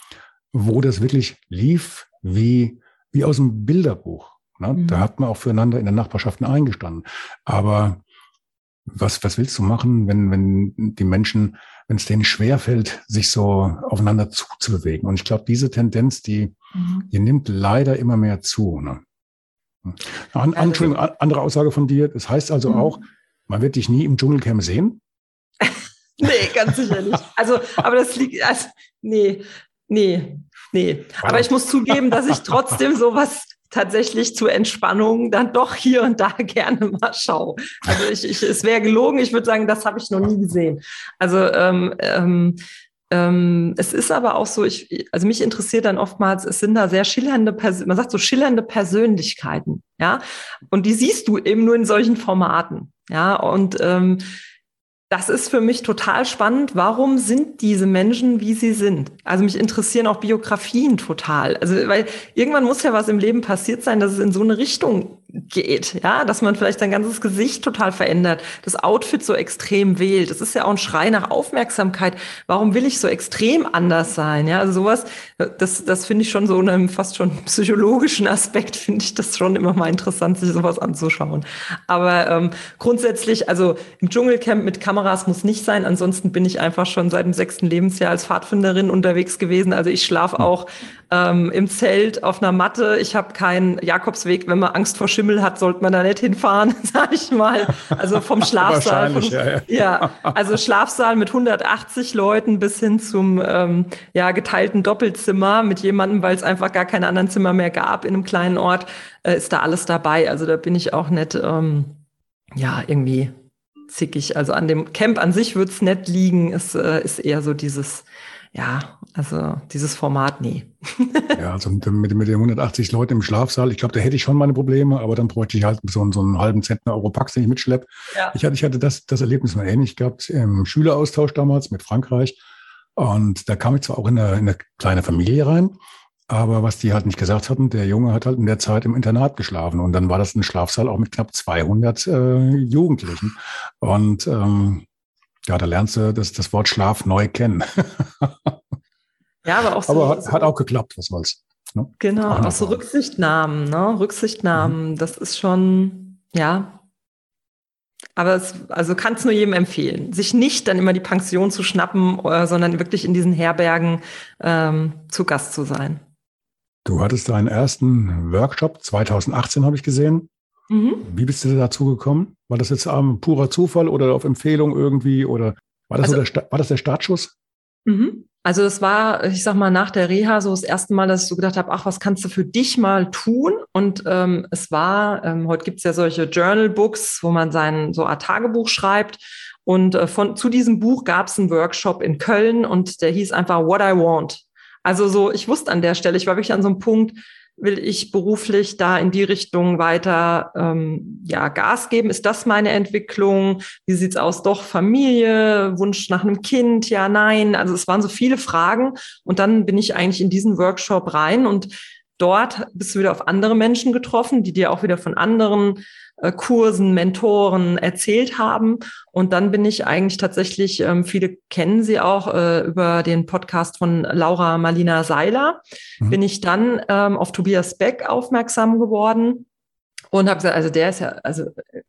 wo das wirklich lief wie, wie aus einem Bilderbuch. Ne? Mhm. Da hat man auch füreinander in den Nachbarschaften eingestanden. Aber was, was willst du machen, wenn, wenn die Menschen, wenn es denen schwerfällt, sich so aufeinander zuzubewegen? Und ich glaube, diese Tendenz, die, mhm. die nimmt leider immer mehr zu. Ne? An, an, Entschuldigung, andere Aussage von dir. Das heißt also mhm. auch, man wird dich nie im Dschungelcamp sehen? nee, ganz sicher nicht. Also, aber das liegt, also, nee, nee, nee. Aber ich muss zugeben, dass ich trotzdem sowas tatsächlich zur Entspannung dann doch hier und da gerne mal schaue. Also ich, ich es wäre gelogen, ich würde sagen, das habe ich noch nie gesehen. Also ähm, ähm, es ist aber auch so, ich, also mich interessiert dann oftmals, es sind da sehr schillernde, Pers man sagt so schillernde Persönlichkeiten, ja, und die siehst du eben nur in solchen Formaten, ja, und ähm, das ist für mich total spannend. Warum sind diese Menschen, wie sie sind? Also mich interessieren auch Biografien total. Also, weil irgendwann muss ja was im Leben passiert sein, dass es in so eine Richtung geht, ja, dass man vielleicht sein ganzes Gesicht total verändert, das Outfit so extrem wählt. Das ist ja auch ein Schrei nach Aufmerksamkeit. Warum will ich so extrem anders sein? Ja, also sowas, das, das finde ich schon so einem fast schon psychologischen Aspekt, finde ich das schon immer mal interessant, sich sowas anzuschauen. Aber ähm, grundsätzlich, also im Dschungelcamp mit Kameras muss nicht sein. Ansonsten bin ich einfach schon seit dem sechsten Lebensjahr als Pfadfinderin unterwegs gewesen. Also ich schlafe hm. auch ähm, im Zelt auf einer Matte. Ich habe keinen Jakobsweg. Wenn man Angst vor Schimmel hat, sollte man da nicht hinfahren, sag ich mal. Also vom Schlafsaal. Vom, ja, ja. ja, also Schlafsaal mit 180 Leuten bis hin zum ähm, ja, geteilten Doppelzimmer mit jemandem, weil es einfach gar keine anderen Zimmer mehr gab in einem kleinen Ort, äh, ist da alles dabei. Also da bin ich auch nicht, ähm, ja, irgendwie zickig. Also an dem Camp an sich wird's nett liegen, ist, äh, ist eher so dieses ja, also dieses Format nie. ja, also mit, mit, mit den 180 Leuten im Schlafsaal, ich glaube, da hätte ich schon meine Probleme, aber dann bräuchte ich halt so, so einen halben Zentner Europax, den ich mitschleppe. Ja. Ich hatte, ich hatte das, das Erlebnis mal ähnlich gehabt im Schüleraustausch damals mit Frankreich. Und da kam ich zwar auch in eine, in eine kleine Familie rein, aber was die halt nicht gesagt hatten, der Junge hat halt in der Zeit im Internat geschlafen. Und dann war das ein Schlafsaal auch mit knapp 200 äh, Jugendlichen. Und ähm, ja, da lernst du das, das Wort Schlaf neu kennen. ja, aber auch so. Aber hat, hat auch geklappt, was soll's. Ne? Genau, auch, auch so Rücksichtnahmen, ne? Rücksichtnahmen, mhm. das ist schon, ja. Aber es, also kann es nur jedem empfehlen, sich nicht dann immer die Pension zu schnappen, äh, sondern wirklich in diesen Herbergen ähm, zu Gast zu sein. Du hattest deinen ersten Workshop 2018, habe ich gesehen. Mhm. Wie bist du dazu gekommen? War das jetzt ähm, purer Zufall oder auf Empfehlung irgendwie? Oder war das, also, so der, war das der Startschuss? Mhm. Also das war, ich sag mal, nach der Reha so das erste Mal, dass ich so gedacht habe, ach, was kannst du für dich mal tun? Und ähm, es war, ähm, heute gibt's ja solche Journal-Books, wo man sein so Art Tagebuch schreibt. Und äh, von, zu diesem Buch gab's einen Workshop in Köln und der hieß einfach What I Want. Also so, ich wusste an der Stelle, ich war wirklich an so einem Punkt, will ich beruflich da in die Richtung weiter ähm, ja Gas geben? Ist das meine Entwicklung? Wie sieht's aus? Doch Familie, Wunsch nach einem Kind? Ja, nein. Also es waren so viele Fragen und dann bin ich eigentlich in diesen Workshop rein und dort bist du wieder auf andere Menschen getroffen, die dir auch wieder von anderen Kursen, Mentoren erzählt haben. Und dann bin ich eigentlich tatsächlich, ähm, viele kennen sie auch äh, über den Podcast von Laura Marlina Seiler, mhm. bin ich dann ähm, auf Tobias Beck aufmerksam geworden und habe gesagt, also der ist ja, also äh,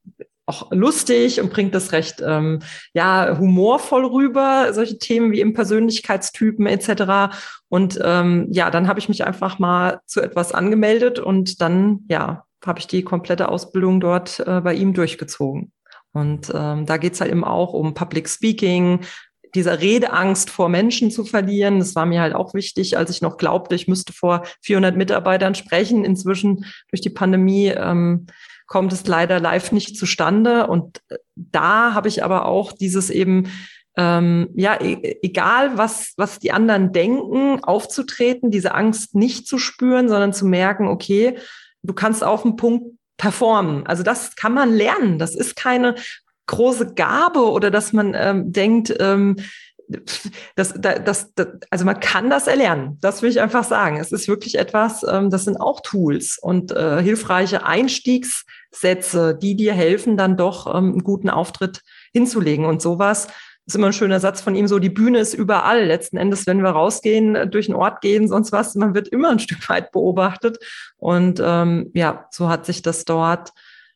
auch lustig und bringt das recht ähm, ja humorvoll rüber solche Themen wie im Persönlichkeitstypen etc und ähm, ja dann habe ich mich einfach mal zu etwas angemeldet und dann ja habe ich die komplette Ausbildung dort äh, bei ihm durchgezogen. Und ähm, da geht's halt eben auch um Public Speaking, dieser Redeangst vor Menschen zu verlieren. Das war mir halt auch wichtig, als ich noch glaubte, ich müsste vor 400 Mitarbeitern sprechen. Inzwischen durch die Pandemie ähm, kommt es leider live nicht zustande. Und äh, da habe ich aber auch dieses eben, ähm, ja, e egal was, was die anderen denken, aufzutreten, diese Angst nicht zu spüren, sondern zu merken, okay, du kannst auf den Punkt performen. Also das kann man lernen. Das ist keine große Gabe oder dass man ähm, denkt, ähm, das, das, das, also man kann das erlernen. Das will ich einfach sagen. Es ist wirklich etwas, ähm, das sind auch Tools und äh, hilfreiche Einstiegssätze, die dir helfen, dann doch ähm, einen guten Auftritt hinzulegen. Und sowas ist immer ein schöner Satz von ihm, so die Bühne ist überall. Letzten Endes, wenn wir rausgehen, äh, durch den Ort gehen, sonst was, man wird immer ein Stück weit beobachtet. Und ähm, ja, so hat sich das dort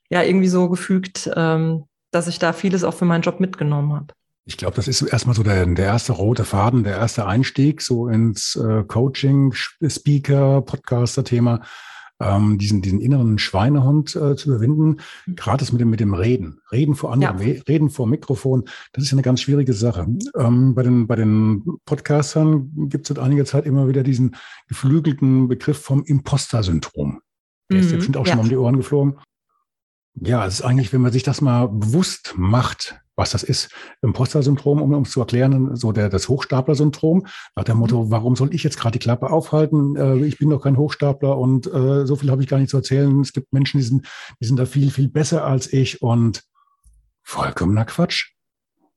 ja irgendwie so gefügt, ähm, dass ich da vieles auch für meinen Job mitgenommen habe. Ich glaube, das ist erstmal so der, der erste rote Faden, der erste Einstieg so ins äh, Coaching, Speaker, Podcaster-Thema, ähm, diesen, diesen inneren Schweinehund äh, zu überwinden. Mhm. Gerade das mit dem, mit dem Reden. Reden vor anderen, ja. Reden vor Mikrofon, das ist ja eine ganz schwierige Sache. Ähm, bei, den, bei den Podcastern gibt es seit einiger Zeit immer wieder diesen geflügelten Begriff vom Imposter-Syndrom. Der mhm. ist jetzt auch ja. schon mal um die Ohren geflogen. Ja, es ist eigentlich, wenn man sich das mal bewusst macht, was das ist. Imposter-Syndrom, um es zu erklären, so der, das Hochstapler-Syndrom, nach dem Motto, mhm. warum soll ich jetzt gerade die Klappe aufhalten? Äh, ich bin doch kein Hochstapler und äh, so viel habe ich gar nicht zu erzählen. Es gibt Menschen, die sind, die sind da viel, viel besser als ich und vollkommener Quatsch.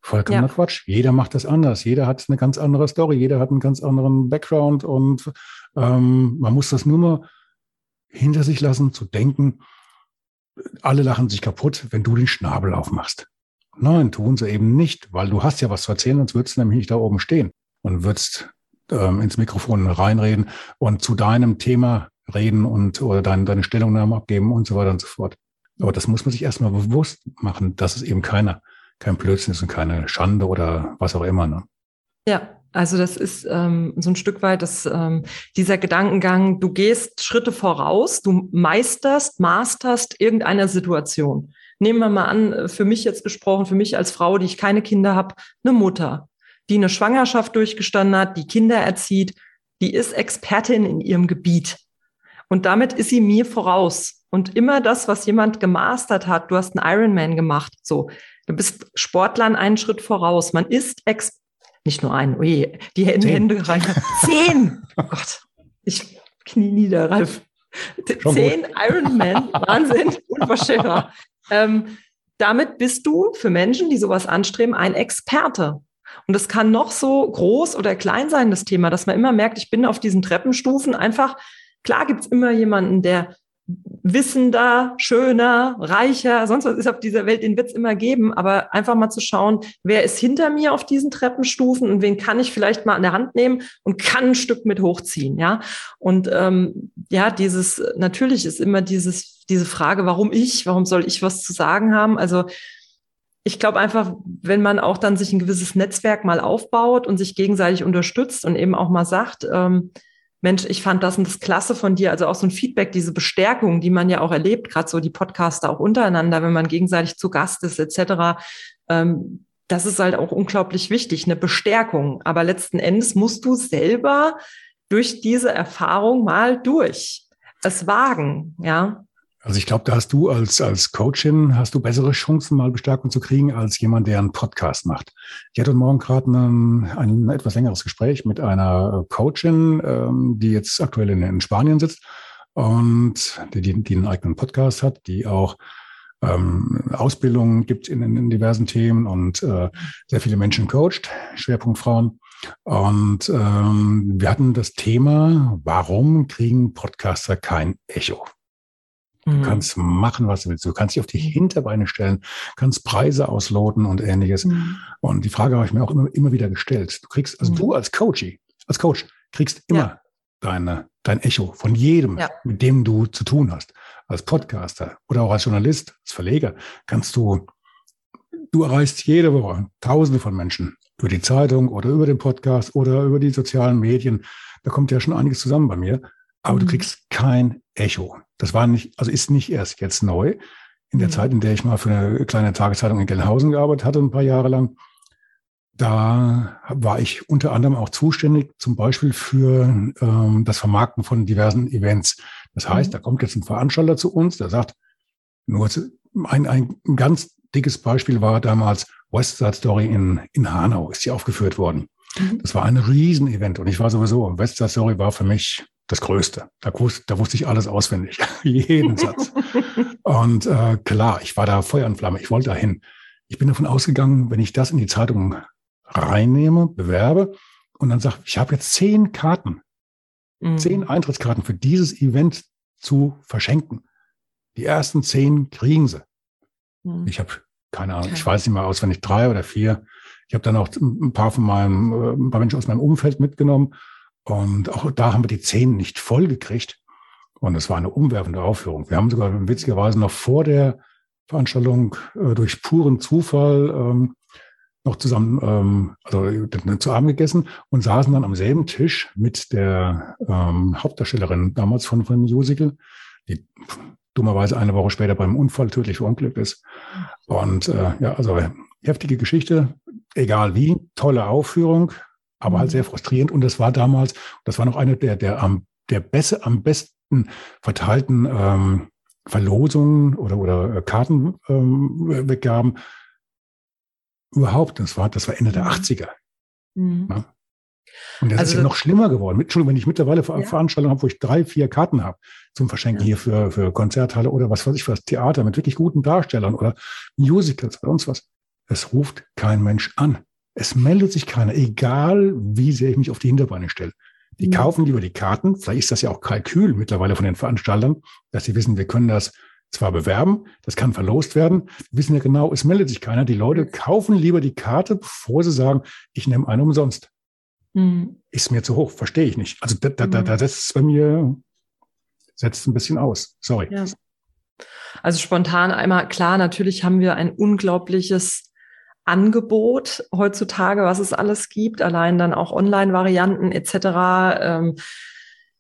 Vollkommener ja. Quatsch. Jeder macht das anders. Jeder hat eine ganz andere Story. Jeder hat einen ganz anderen Background und ähm, man muss das nur mal hinter sich lassen, zu denken, alle lachen sich kaputt, wenn du den Schnabel aufmachst. Nein, tun sie eben nicht, weil du hast ja was zu erzählen, sonst würdest du nämlich nicht da oben stehen und würdest ähm, ins Mikrofon reinreden und zu deinem Thema reden und oder dein, deine Stellungnahme abgeben und so weiter und so fort. Aber das muss man sich erstmal bewusst machen, dass es eben keine, kein Blödsinn ist und keine Schande oder was auch immer. Ne? Ja, also das ist ähm, so ein Stück weit das, ähm, dieser Gedankengang, du gehst Schritte voraus, du meisterst, masterst irgendeiner Situation. Nehmen wir mal an, für mich jetzt gesprochen, für mich als Frau, die ich keine Kinder habe, eine Mutter, die eine Schwangerschaft durchgestanden hat, die Kinder erzieht, die ist Expertin in ihrem Gebiet. Und damit ist sie mir voraus. Und immer das, was jemand gemastert hat, du hast einen Ironman gemacht, so, du bist Sportlern einen Schritt voraus. Man ist Ex nicht nur einen, oje, die Hände, Hände rein. Zehn! Oh Gott, ich knie nieder, Ralf. Zehn Ironman, Wahnsinn, unvorstellbar. Ähm, damit bist du für Menschen, die sowas anstreben, ein Experte. Und es kann noch so groß oder klein sein, das Thema, dass man immer merkt, ich bin auf diesen Treppenstufen einfach, klar gibt's immer jemanden, der wissender, schöner, reicher, sonst was ist auf dieser Welt, den wird es immer geben, aber einfach mal zu schauen, wer ist hinter mir auf diesen Treppenstufen und wen kann ich vielleicht mal an der Hand nehmen und kann ein Stück mit hochziehen, ja. Und ähm, ja, dieses, natürlich ist immer dieses, diese Frage, warum ich, warum soll ich was zu sagen haben? Also ich glaube einfach, wenn man auch dann sich ein gewisses Netzwerk mal aufbaut und sich gegenseitig unterstützt und eben auch mal sagt, ähm, Mensch, ich fand das und das klasse von dir. Also auch so ein Feedback, diese Bestärkung, die man ja auch erlebt, gerade so die Podcaster auch untereinander, wenn man gegenseitig zu Gast ist, etc. Ähm, das ist halt auch unglaublich wichtig, eine Bestärkung. Aber letzten Endes musst du selber durch diese Erfahrung mal durch es wagen, ja. Also ich glaube, da hast du als, als Coachin, hast du bessere Chancen, mal Bestärkung zu kriegen, als jemand, der einen Podcast macht. Ich hatte morgen gerade ein, ein etwas längeres Gespräch mit einer Coachin, ähm, die jetzt aktuell in, in Spanien sitzt und die, die, die einen eigenen Podcast hat, die auch ähm, Ausbildungen gibt in, in, in diversen Themen und äh, sehr viele Menschen coacht, Schwerpunkt Frauen. Und ähm, wir hatten das Thema, warum kriegen Podcaster kein Echo? Du mhm. kannst machen, was du willst. Du kannst dich auf die mhm. Hinterbeine stellen, kannst Preise ausloten und ähnliches. Mhm. Und die Frage habe ich mir auch immer, immer wieder gestellt. Du kriegst, also mhm. du als Coach, als Coach, kriegst immer ja. deine, dein Echo von jedem, ja. mit dem du zu tun hast. Als Podcaster oder auch als Journalist, als Verleger, kannst du, du erreichst jede Woche Tausende von Menschen über die Zeitung oder über den Podcast oder über die sozialen Medien. Da kommt ja schon einiges zusammen bei mir. Aber du mhm. kriegst kein Echo. Das war nicht, also ist nicht erst jetzt neu. In der mhm. Zeit, in der ich mal für eine kleine Tageszeitung in Gelnhausen gearbeitet hatte, ein paar Jahre lang, da war ich unter anderem auch zuständig, zum Beispiel für ähm, das Vermarkten von diversen Events. Das heißt, mhm. da kommt jetzt ein Veranstalter zu uns, der sagt, nur ein, ein ganz dickes Beispiel war damals West Side Story in, in Hanau, ist hier aufgeführt worden. Mhm. Das war ein Riesenevent und ich war sowieso, West Side Story war für mich das Größte. Da, wusste, da wusste ich alles auswendig, jeden Satz. und äh, klar, ich war da Feuer und Flamme, ich wollte dahin. Ich bin davon ausgegangen, wenn ich das in die Zeitung reinnehme, bewerbe und dann sage, ich habe jetzt zehn Karten, mhm. zehn Eintrittskarten für dieses Event zu verschenken. Die ersten zehn kriegen sie. Mhm. Ich habe keine Ahnung, ich weiß nicht mal auswendig, drei oder vier. Ich habe dann auch ein paar von meinem, äh, ein paar Menschen aus meinem Umfeld mitgenommen und auch da haben wir die zehn nicht voll gekriegt. Und es war eine umwerfende Aufführung. Wir haben sogar witzigerweise noch vor der Veranstaltung äh, durch puren Zufall ähm, noch zusammen ähm, also zu Abend gegessen und saßen dann am selben Tisch mit der ähm, Hauptdarstellerin damals von, von Musical, die dummerweise eine Woche später beim Unfall tödlich verunglückt ist. Und äh, ja, also heftige Geschichte, egal wie, tolle Aufführung, aber halt mhm. sehr frustrierend. Und das war damals, das war noch eine der, der am, der beste, am besten verteilten ähm, Verlosungen oder, oder Kartenweggaben ähm, überhaupt. Das war, das war Ende der 80er. Mhm. Ja? Und das also ist ja noch schlimmer geworden. Entschuldigung, wenn ich mittlerweile ja. Veranstaltungen habe, wo ich drei, vier Karten habe zum Verschenken ja. hier für, für Konzerthalle oder was weiß ich, für das Theater mit wirklich guten Darstellern oder Musicals oder sonst was. Es ruft kein Mensch an. Es meldet sich keiner, egal wie sehr ich mich auf die Hinterbeine stelle. Die ja. kaufen lieber die Karten. Vielleicht ist das ja auch Kalkül mittlerweile von den Veranstaltern, dass sie wissen, wir können das zwar bewerben, das kann verlost werden. Wir wissen ja genau, es meldet sich keiner. Die Leute kaufen lieber die Karte, bevor sie sagen, ich nehme eine umsonst. Mhm. Ist mir zu hoch, verstehe ich nicht. Also da, da, da, da setzt es bei mir, setzt ein bisschen aus. Sorry. Ja. Also spontan einmal, klar, natürlich haben wir ein unglaubliches Angebot heutzutage, was es alles gibt, allein dann auch Online-Varianten etc. Ähm,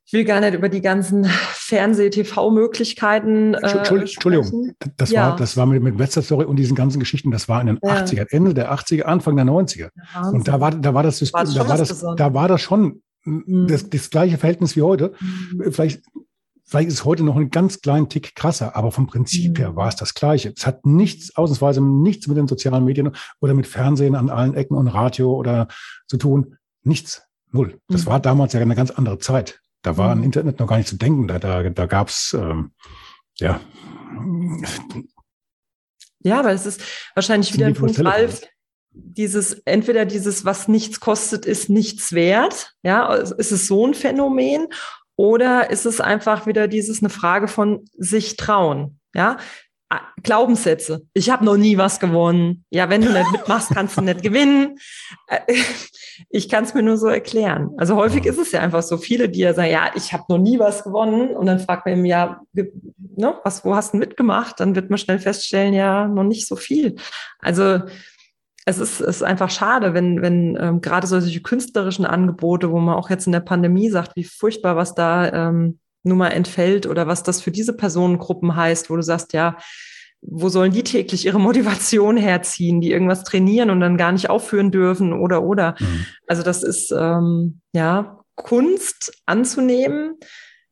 ich will gar nicht über die ganzen Fernseh-TV-Möglichkeiten. Äh, Entschuldigung, das ja. war, das war mit, mit Wester Story und diesen ganzen Geschichten, das war in den ja. 80er, Ende der 80er, Anfang der 90er. Ja, und da war, da war das System, da war das, da war das schon mhm. das, das gleiche Verhältnis wie heute. Mhm. Vielleicht Vielleicht ist es heute noch einen ganz kleinen Tick krasser, aber vom Prinzip her mhm. war es das Gleiche. Es hat nichts, ausnahmsweise nichts mit den sozialen Medien oder mit Fernsehen an allen Ecken und Radio oder zu tun. Nichts. Null. Das mhm. war damals ja eine ganz andere Zeit. Da war ein mhm. Internet noch gar nicht zu denken. Da, da, da gab es, ähm, ja. Ja, aber es ist wahrscheinlich wieder ein Punkt, Ralf, dieses, entweder dieses, was nichts kostet, ist nichts wert. Ja, ist es so ein Phänomen? Oder ist es einfach wieder dieses eine Frage von sich trauen? Ja, ah, Glaubenssätze. Ich habe noch nie was gewonnen. Ja, wenn du nicht mitmachst, kannst du nicht gewinnen. Äh, ich kann es mir nur so erklären. Also häufig ist es ja einfach so, viele, die ja sagen, ja, ich habe noch nie was gewonnen. Und dann fragt man im ja, ne, was, wo hast du mitgemacht? Dann wird man schnell feststellen, ja, noch nicht so viel. Also es ist, ist einfach schade, wenn, wenn ähm, gerade solche künstlerischen Angebote, wo man auch jetzt in der Pandemie sagt, wie furchtbar, was da ähm, nun mal entfällt oder was das für diese Personengruppen heißt, wo du sagst, ja, wo sollen die täglich ihre Motivation herziehen, die irgendwas trainieren und dann gar nicht aufführen dürfen oder oder. Mhm. Also das ist ähm, ja Kunst anzunehmen,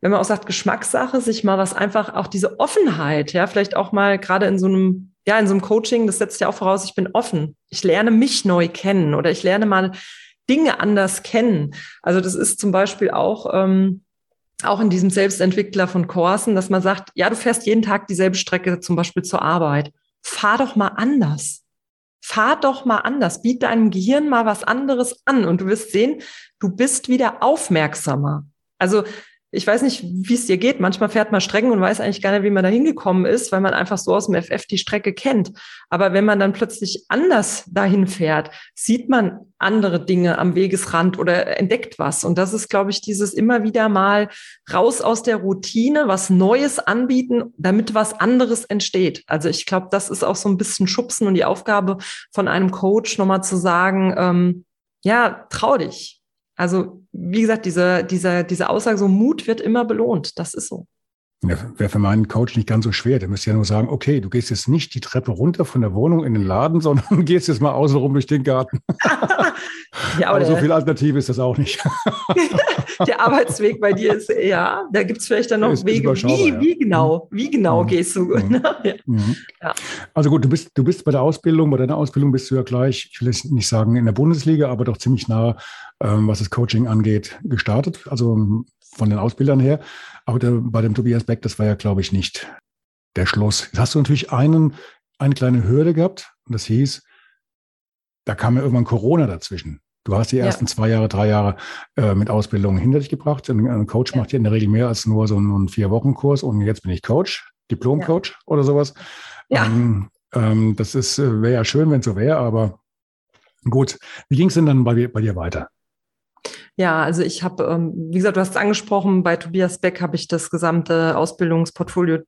wenn man auch sagt Geschmackssache, sich mal was einfach auch diese Offenheit, ja, vielleicht auch mal gerade in so einem ja, in so einem Coaching, das setzt ja auch voraus, ich bin offen. Ich lerne mich neu kennen oder ich lerne mal Dinge anders kennen. Also das ist zum Beispiel auch, ähm, auch in diesem Selbstentwickler von Korsen, dass man sagt, ja, du fährst jeden Tag dieselbe Strecke zum Beispiel zur Arbeit. Fahr doch mal anders. Fahr doch mal anders. Biet deinem Gehirn mal was anderes an und du wirst sehen, du bist wieder aufmerksamer. Also ich weiß nicht, wie es dir geht. Manchmal fährt man Strecken und weiß eigentlich gar nicht, wie man da hingekommen ist, weil man einfach so aus dem FF die Strecke kennt. Aber wenn man dann plötzlich anders dahin fährt, sieht man andere Dinge am Wegesrand oder entdeckt was. Und das ist, glaube ich, dieses immer wieder mal raus aus der Routine, was Neues anbieten, damit was anderes entsteht. Also ich glaube, das ist auch so ein bisschen Schubsen und die Aufgabe von einem Coach, nochmal zu sagen, ähm, ja, trau dich, also, wie gesagt, diese, diese, diese Aussage, so Mut wird immer belohnt. Das ist so. Ja, Wäre für meinen Coach nicht ganz so schwer. Der müsste ja nur sagen, okay, du gehst jetzt nicht die Treppe runter von der Wohnung in den Laden, sondern gehst jetzt mal außenrum durch den Garten. ja, aber, aber so viel Alternative ist das auch nicht. der Arbeitsweg bei dir ist, ja, da gibt es vielleicht dann noch ist, Wege. Ist wie, wie genau, wie genau mhm. gehst du? Mhm. ja. Mhm. Also gut, du bist, du bist bei der Ausbildung, bei deiner Ausbildung bist du ja gleich, ich will jetzt nicht sagen in der Bundesliga, aber doch ziemlich nah, was das Coaching angeht, gestartet. Also von den Ausbildern her. Aber der, bei dem Tobias Beck, das war ja, glaube ich, nicht der Schluss. Jetzt hast du natürlich einen, eine kleine Hürde gehabt und das hieß, da kam ja irgendwann Corona dazwischen. Du hast die ersten ja. zwei Jahre, drei Jahre äh, mit Ausbildung hinter dich gebracht. Ein Coach ja. macht ja in der Regel mehr als nur so einen Vier-Wochen-Kurs und jetzt bin ich Coach, Diplom-Coach ja. oder sowas. Ja. Ähm, ähm, das ist, äh, wäre ja schön, wenn es so wäre, aber gut. Wie ging es denn dann bei, bei dir weiter? Ja, also ich habe, ähm, wie gesagt, du hast es angesprochen, bei Tobias Beck habe ich das gesamte Ausbildungsportfolio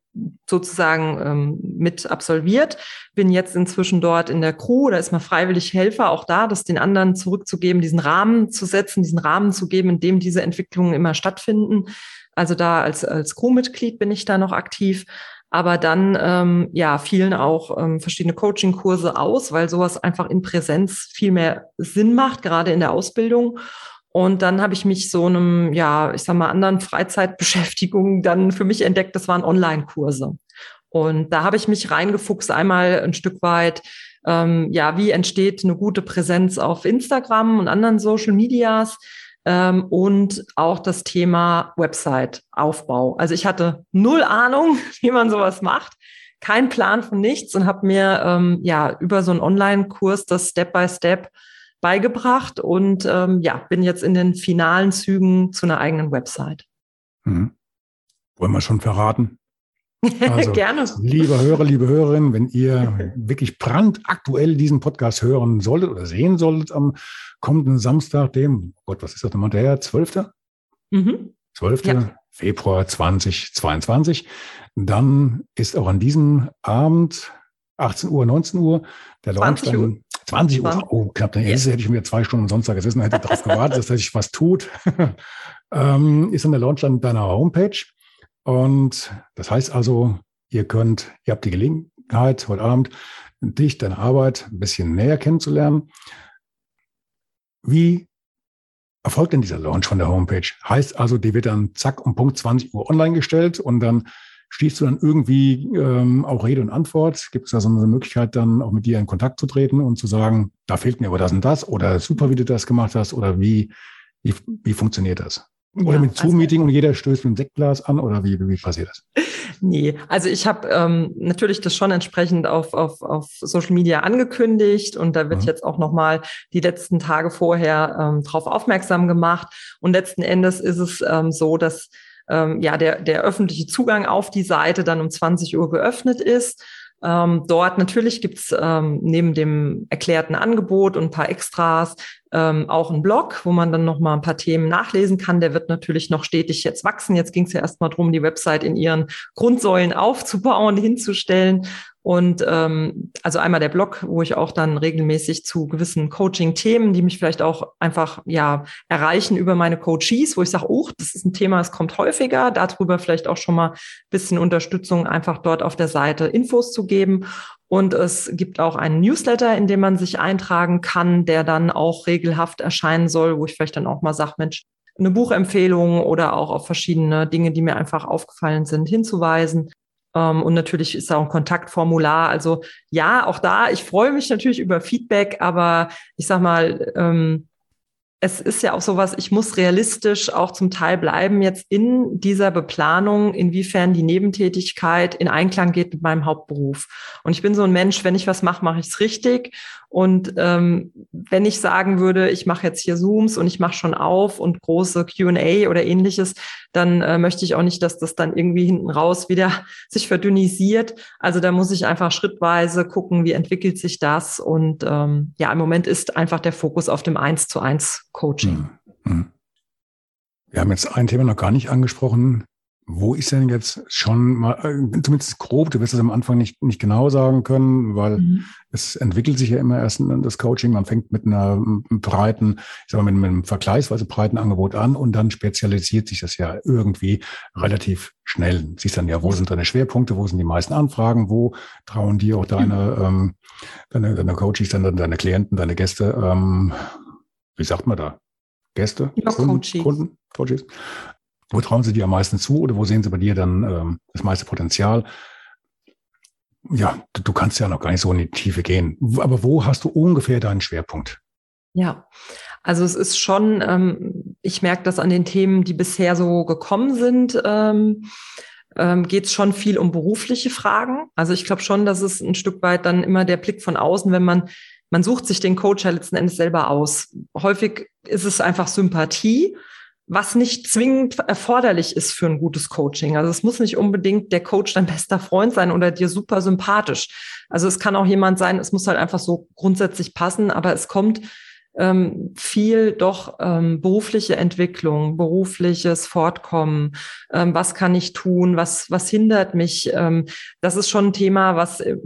sozusagen ähm, mit absolviert. Bin jetzt inzwischen dort in der Crew, da ist man freiwillig Helfer, auch da, das den anderen zurückzugeben, diesen Rahmen zu setzen, diesen Rahmen zu geben, in dem diese Entwicklungen immer stattfinden. Also da als, als Crewmitglied bin ich da noch aktiv. Aber dann ähm, ja fielen auch ähm, verschiedene Coaching-Kurse aus, weil sowas einfach in Präsenz viel mehr Sinn macht, gerade in der Ausbildung. Und dann habe ich mich so einem, ja, ich sag mal, anderen Freizeitbeschäftigungen dann für mich entdeckt, das waren Online-Kurse. Und da habe ich mich reingefuchst, einmal ein Stück weit, ähm, ja, wie entsteht eine gute Präsenz auf Instagram und anderen Social Medias ähm, und auch das Thema Website-Aufbau. Also ich hatte null Ahnung, wie man sowas macht, kein Plan von nichts und habe mir ähm, ja über so einen Online-Kurs das Step by Step beigebracht und ähm, ja, bin jetzt in den finalen Zügen zu einer eigenen Website. Mhm. Wollen wir schon verraten? Also, Gerne. Liebe Hörer, liebe Hörerinnen, wenn ihr wirklich brandaktuell diesen Podcast hören solltet oder sehen solltet am kommenden Samstag, dem, oh Gott, was ist das nochmal, der 12.? Mhm. 12. Ja. Februar 2022, dann ist auch an diesem Abend 18 Uhr, 19 Uhr der Launch 20 Uhr. 20 Uhr, oh, knapp, dann hätte ich mir zwei Stunden sonst da gesessen, hätte darauf gewartet, dass sich was tut. ähm, ist dann der Launch dann deiner Homepage. Und das heißt also, ihr könnt, ihr habt die Gelegenheit, heute Abend dich, deine Arbeit ein bisschen näher kennenzulernen. Wie erfolgt denn dieser Launch von der Homepage? Heißt also, die wird dann zack um Punkt 20 Uhr online gestellt und dann Stehst du dann irgendwie ähm, auch Rede und Antwort? Gibt es da so eine Möglichkeit, dann auch mit dir in Kontakt zu treten und zu sagen, da fehlt mir aber das und das oder super, wie du das gemacht hast oder wie, wie, wie funktioniert das? Oder ja, mit also Zoom-Meeting also, und jeder stößt mit einem Sektglas an oder wie, wie passiert das? Nee, also ich habe ähm, natürlich das schon entsprechend auf, auf, auf Social Media angekündigt und da wird mhm. jetzt auch nochmal die letzten Tage vorher ähm, darauf aufmerksam gemacht. Und letzten Endes ist es ähm, so, dass ähm, ja, der, der öffentliche Zugang auf die Seite dann um 20 Uhr geöffnet ist. Ähm, dort natürlich gibt's ähm, neben dem erklärten Angebot und ein paar Extras ähm, auch einen Blog, wo man dann noch mal ein paar Themen nachlesen kann. Der wird natürlich noch stetig jetzt wachsen. Jetzt ging es ja erstmal drum, die Website in ihren Grundsäulen aufzubauen, hinzustellen. Und ähm, also einmal der Blog, wo ich auch dann regelmäßig zu gewissen Coaching-Themen, die mich vielleicht auch einfach ja erreichen über meine Coaches, wo ich sage, oh, das ist ein Thema, es kommt häufiger, darüber vielleicht auch schon mal ein bisschen Unterstützung, einfach dort auf der Seite Infos zu geben. Und es gibt auch einen Newsletter, in dem man sich eintragen kann, der dann auch regelhaft erscheinen soll, wo ich vielleicht dann auch mal sage, Mensch, eine Buchempfehlung oder auch auf verschiedene Dinge, die mir einfach aufgefallen sind, hinzuweisen. Ähm, und natürlich ist da auch ein Kontaktformular. Also ja, auch da, ich freue mich natürlich über Feedback, aber ich sag mal, ähm, es ist ja auch sowas, ich muss realistisch auch zum Teil bleiben jetzt in dieser Beplanung, inwiefern die Nebentätigkeit in Einklang geht mit meinem Hauptberuf. Und ich bin so ein Mensch, wenn ich was mache, mache ich es richtig. Und ähm, wenn ich sagen würde, ich mache jetzt hier Zooms und ich mache schon auf und große QA oder ähnliches, dann äh, möchte ich auch nicht, dass das dann irgendwie hinten raus wieder sich verdünnisiert. Also da muss ich einfach schrittweise gucken, wie entwickelt sich das. Und ähm, ja, im Moment ist einfach der Fokus auf dem Eins zu eins Coaching. Hm, hm. Wir haben jetzt ein Thema noch gar nicht angesprochen, Wo ist denn jetzt schon mal, äh, zumindest grob, du wirst es am Anfang nicht, nicht genau sagen können, weil mhm. es entwickelt sich ja immer erst das Coaching. Man fängt mit einer breiten, ich sag mal, mit, mit einem vergleichsweise breiten Angebot an und dann spezialisiert sich das ja irgendwie relativ schnell. Siehst dann ja, wo sind deine Schwerpunkte, wo sind die meisten Anfragen, wo trauen dir auch deine, mhm. ähm, deine, deine Coaches, deine, deine Klienten, deine Gäste, ähm, wie sagt man da? Gäste? Ja, Kunden, Coaches. Kunden, Coaches. Wo trauen Sie dir am meisten zu oder wo sehen Sie bei dir dann ähm, das meiste Potenzial? Ja, du, du kannst ja noch gar nicht so in die Tiefe gehen. Aber wo hast du ungefähr deinen Schwerpunkt? Ja, also es ist schon, ähm, ich merke das an den Themen, die bisher so gekommen sind, ähm, ähm, geht es schon viel um berufliche Fragen. Also ich glaube schon, dass es ein Stück weit dann immer der Blick von außen, wenn man, man sucht sich den Coach ja letzten Endes selber aus. Häufig ist es einfach Sympathie was nicht zwingend erforderlich ist für ein gutes Coaching. Also es muss nicht unbedingt der Coach dein bester Freund sein oder dir super sympathisch. Also es kann auch jemand sein, es muss halt einfach so grundsätzlich passen, aber es kommt ähm, viel doch ähm, berufliche Entwicklung, berufliches Fortkommen, ähm, was kann ich tun, was, was hindert mich. Ähm, das ist schon ein Thema, was, äh,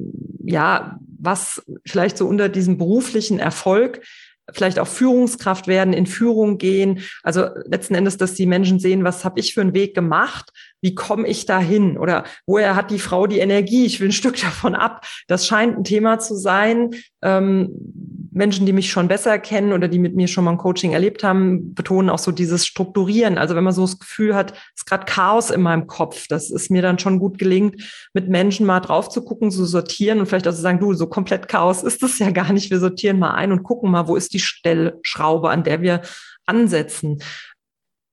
ja, was vielleicht so unter diesem beruflichen Erfolg vielleicht auch Führungskraft werden, in Führung gehen. Also letzten Endes, dass die Menschen sehen, was habe ich für einen Weg gemacht, wie komme ich dahin oder woher hat die Frau die Energie, ich will ein Stück davon ab. Das scheint ein Thema zu sein. Ähm, Menschen, die mich schon besser kennen oder die mit mir schon mal ein Coaching erlebt haben, betonen auch so dieses Strukturieren. Also wenn man so das Gefühl hat, es ist gerade Chaos in meinem Kopf, das ist mir dann schon gut gelingt, mit Menschen mal drauf zu gucken, zu sortieren und vielleicht auch zu sagen, du, so komplett Chaos ist das ja gar nicht. Wir sortieren mal ein und gucken mal, wo ist die Stellschraube, an der wir ansetzen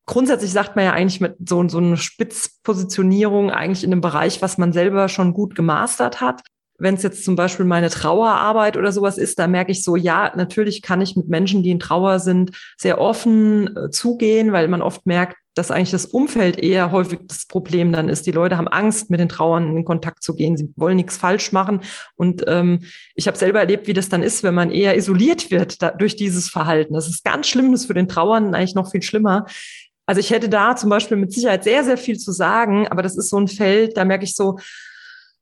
grundsätzlich sagt man ja eigentlich mit so, so eine Spitzpositionierung eigentlich in einem Bereich, was man selber schon gut gemastert hat. Wenn es jetzt zum Beispiel meine Trauerarbeit oder sowas ist, da merke ich so, ja, natürlich kann ich mit Menschen, die in Trauer sind, sehr offen äh, zugehen, weil man oft merkt, dass eigentlich das Umfeld eher häufig das Problem dann ist. Die Leute haben Angst, mit den Trauern in Kontakt zu gehen. Sie wollen nichts falsch machen. Und ähm, ich habe selber erlebt, wie das dann ist, wenn man eher isoliert wird da, durch dieses Verhalten. Das ist ganz schlimm, das ist für den Trauern eigentlich noch viel schlimmer. Also ich hätte da zum Beispiel mit Sicherheit sehr, sehr viel zu sagen, aber das ist so ein Feld, da merke ich so,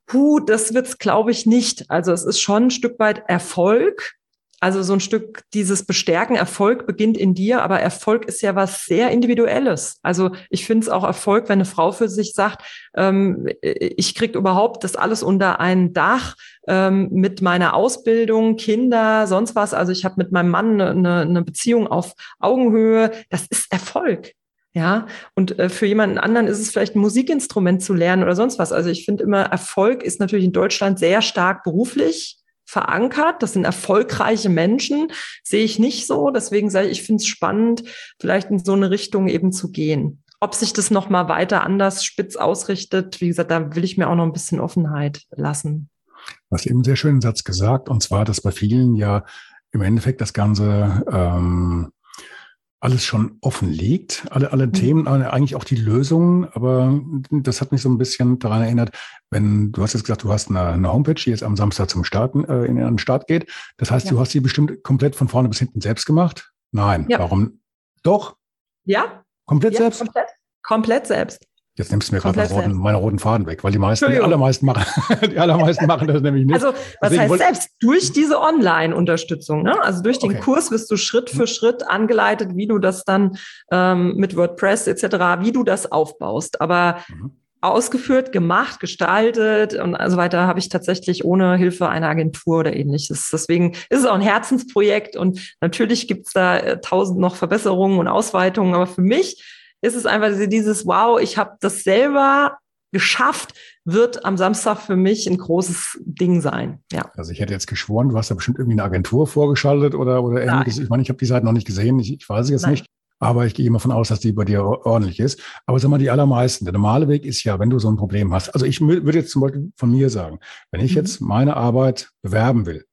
puh, das wird's, glaube ich, nicht. Also es ist schon ein Stück weit Erfolg. Also so ein Stück dieses Bestärken, Erfolg beginnt in dir, aber Erfolg ist ja was sehr Individuelles. Also ich finde es auch Erfolg, wenn eine Frau für sich sagt, ähm, ich kriege überhaupt das alles unter ein Dach ähm, mit meiner Ausbildung, Kinder, sonst was. Also ich habe mit meinem Mann eine, eine Beziehung auf Augenhöhe. Das ist Erfolg. Ja, und äh, für jemanden anderen ist es vielleicht ein Musikinstrument zu lernen oder sonst was. Also ich finde immer, Erfolg ist natürlich in Deutschland sehr stark beruflich verankert. Das sind erfolgreiche Menschen, sehe ich nicht so. Deswegen sage ich, ich finde es spannend, vielleicht in so eine Richtung eben zu gehen. Ob sich das nochmal weiter anders spitz ausrichtet, wie gesagt, da will ich mir auch noch ein bisschen Offenheit lassen. Du hast eben einen sehr schönen Satz gesagt, und zwar, dass bei vielen ja im Endeffekt das Ganze ähm, alles schon offen liegt, alle, alle mhm. Themen, eigentlich auch die Lösungen, aber das hat mich so ein bisschen daran erinnert, wenn, du hast jetzt gesagt, du hast eine, eine Homepage, die jetzt am Samstag zum Starten, äh, in den Start geht. Das heißt, ja. du hast sie bestimmt komplett von vorne bis hinten selbst gemacht? Nein. Ja. Warum? Doch? Ja. Komplett ja, selbst? Komplett, komplett selbst. Jetzt nimmst du mir gerade meinen roten, meine roten Faden weg, weil die meisten, die allermeisten machen, die allermeisten machen das nämlich nicht. Also, was Deswegen heißt selbst? Durch diese Online-Unterstützung, ne? Also durch den okay. Kurs wirst du Schritt für Schritt angeleitet, wie du das dann ähm, mit WordPress etc., wie du das aufbaust. Aber mhm. ausgeführt, gemacht, gestaltet und so weiter habe ich tatsächlich ohne Hilfe einer Agentur oder ähnliches. Deswegen ist es auch ein Herzensprojekt und natürlich gibt es da äh, tausend noch Verbesserungen und Ausweitungen, aber für mich ist es einfach dieses, wow, ich habe das selber geschafft, wird am Samstag für mich ein großes Ding sein. Ja. Also ich hätte jetzt geschworen, du hast da bestimmt irgendwie eine Agentur vorgeschaltet oder, oder ähnliches. Ich meine, ich habe die Seite noch nicht gesehen, ich, ich weiß es jetzt Nein. nicht. Aber ich gehe immer von aus, dass die bei dir ordentlich ist. Aber sag mal, die allermeisten, der normale Weg ist ja, wenn du so ein Problem hast. Also ich würde jetzt zum Beispiel von mir sagen, wenn ich mhm. jetzt meine Arbeit bewerben will,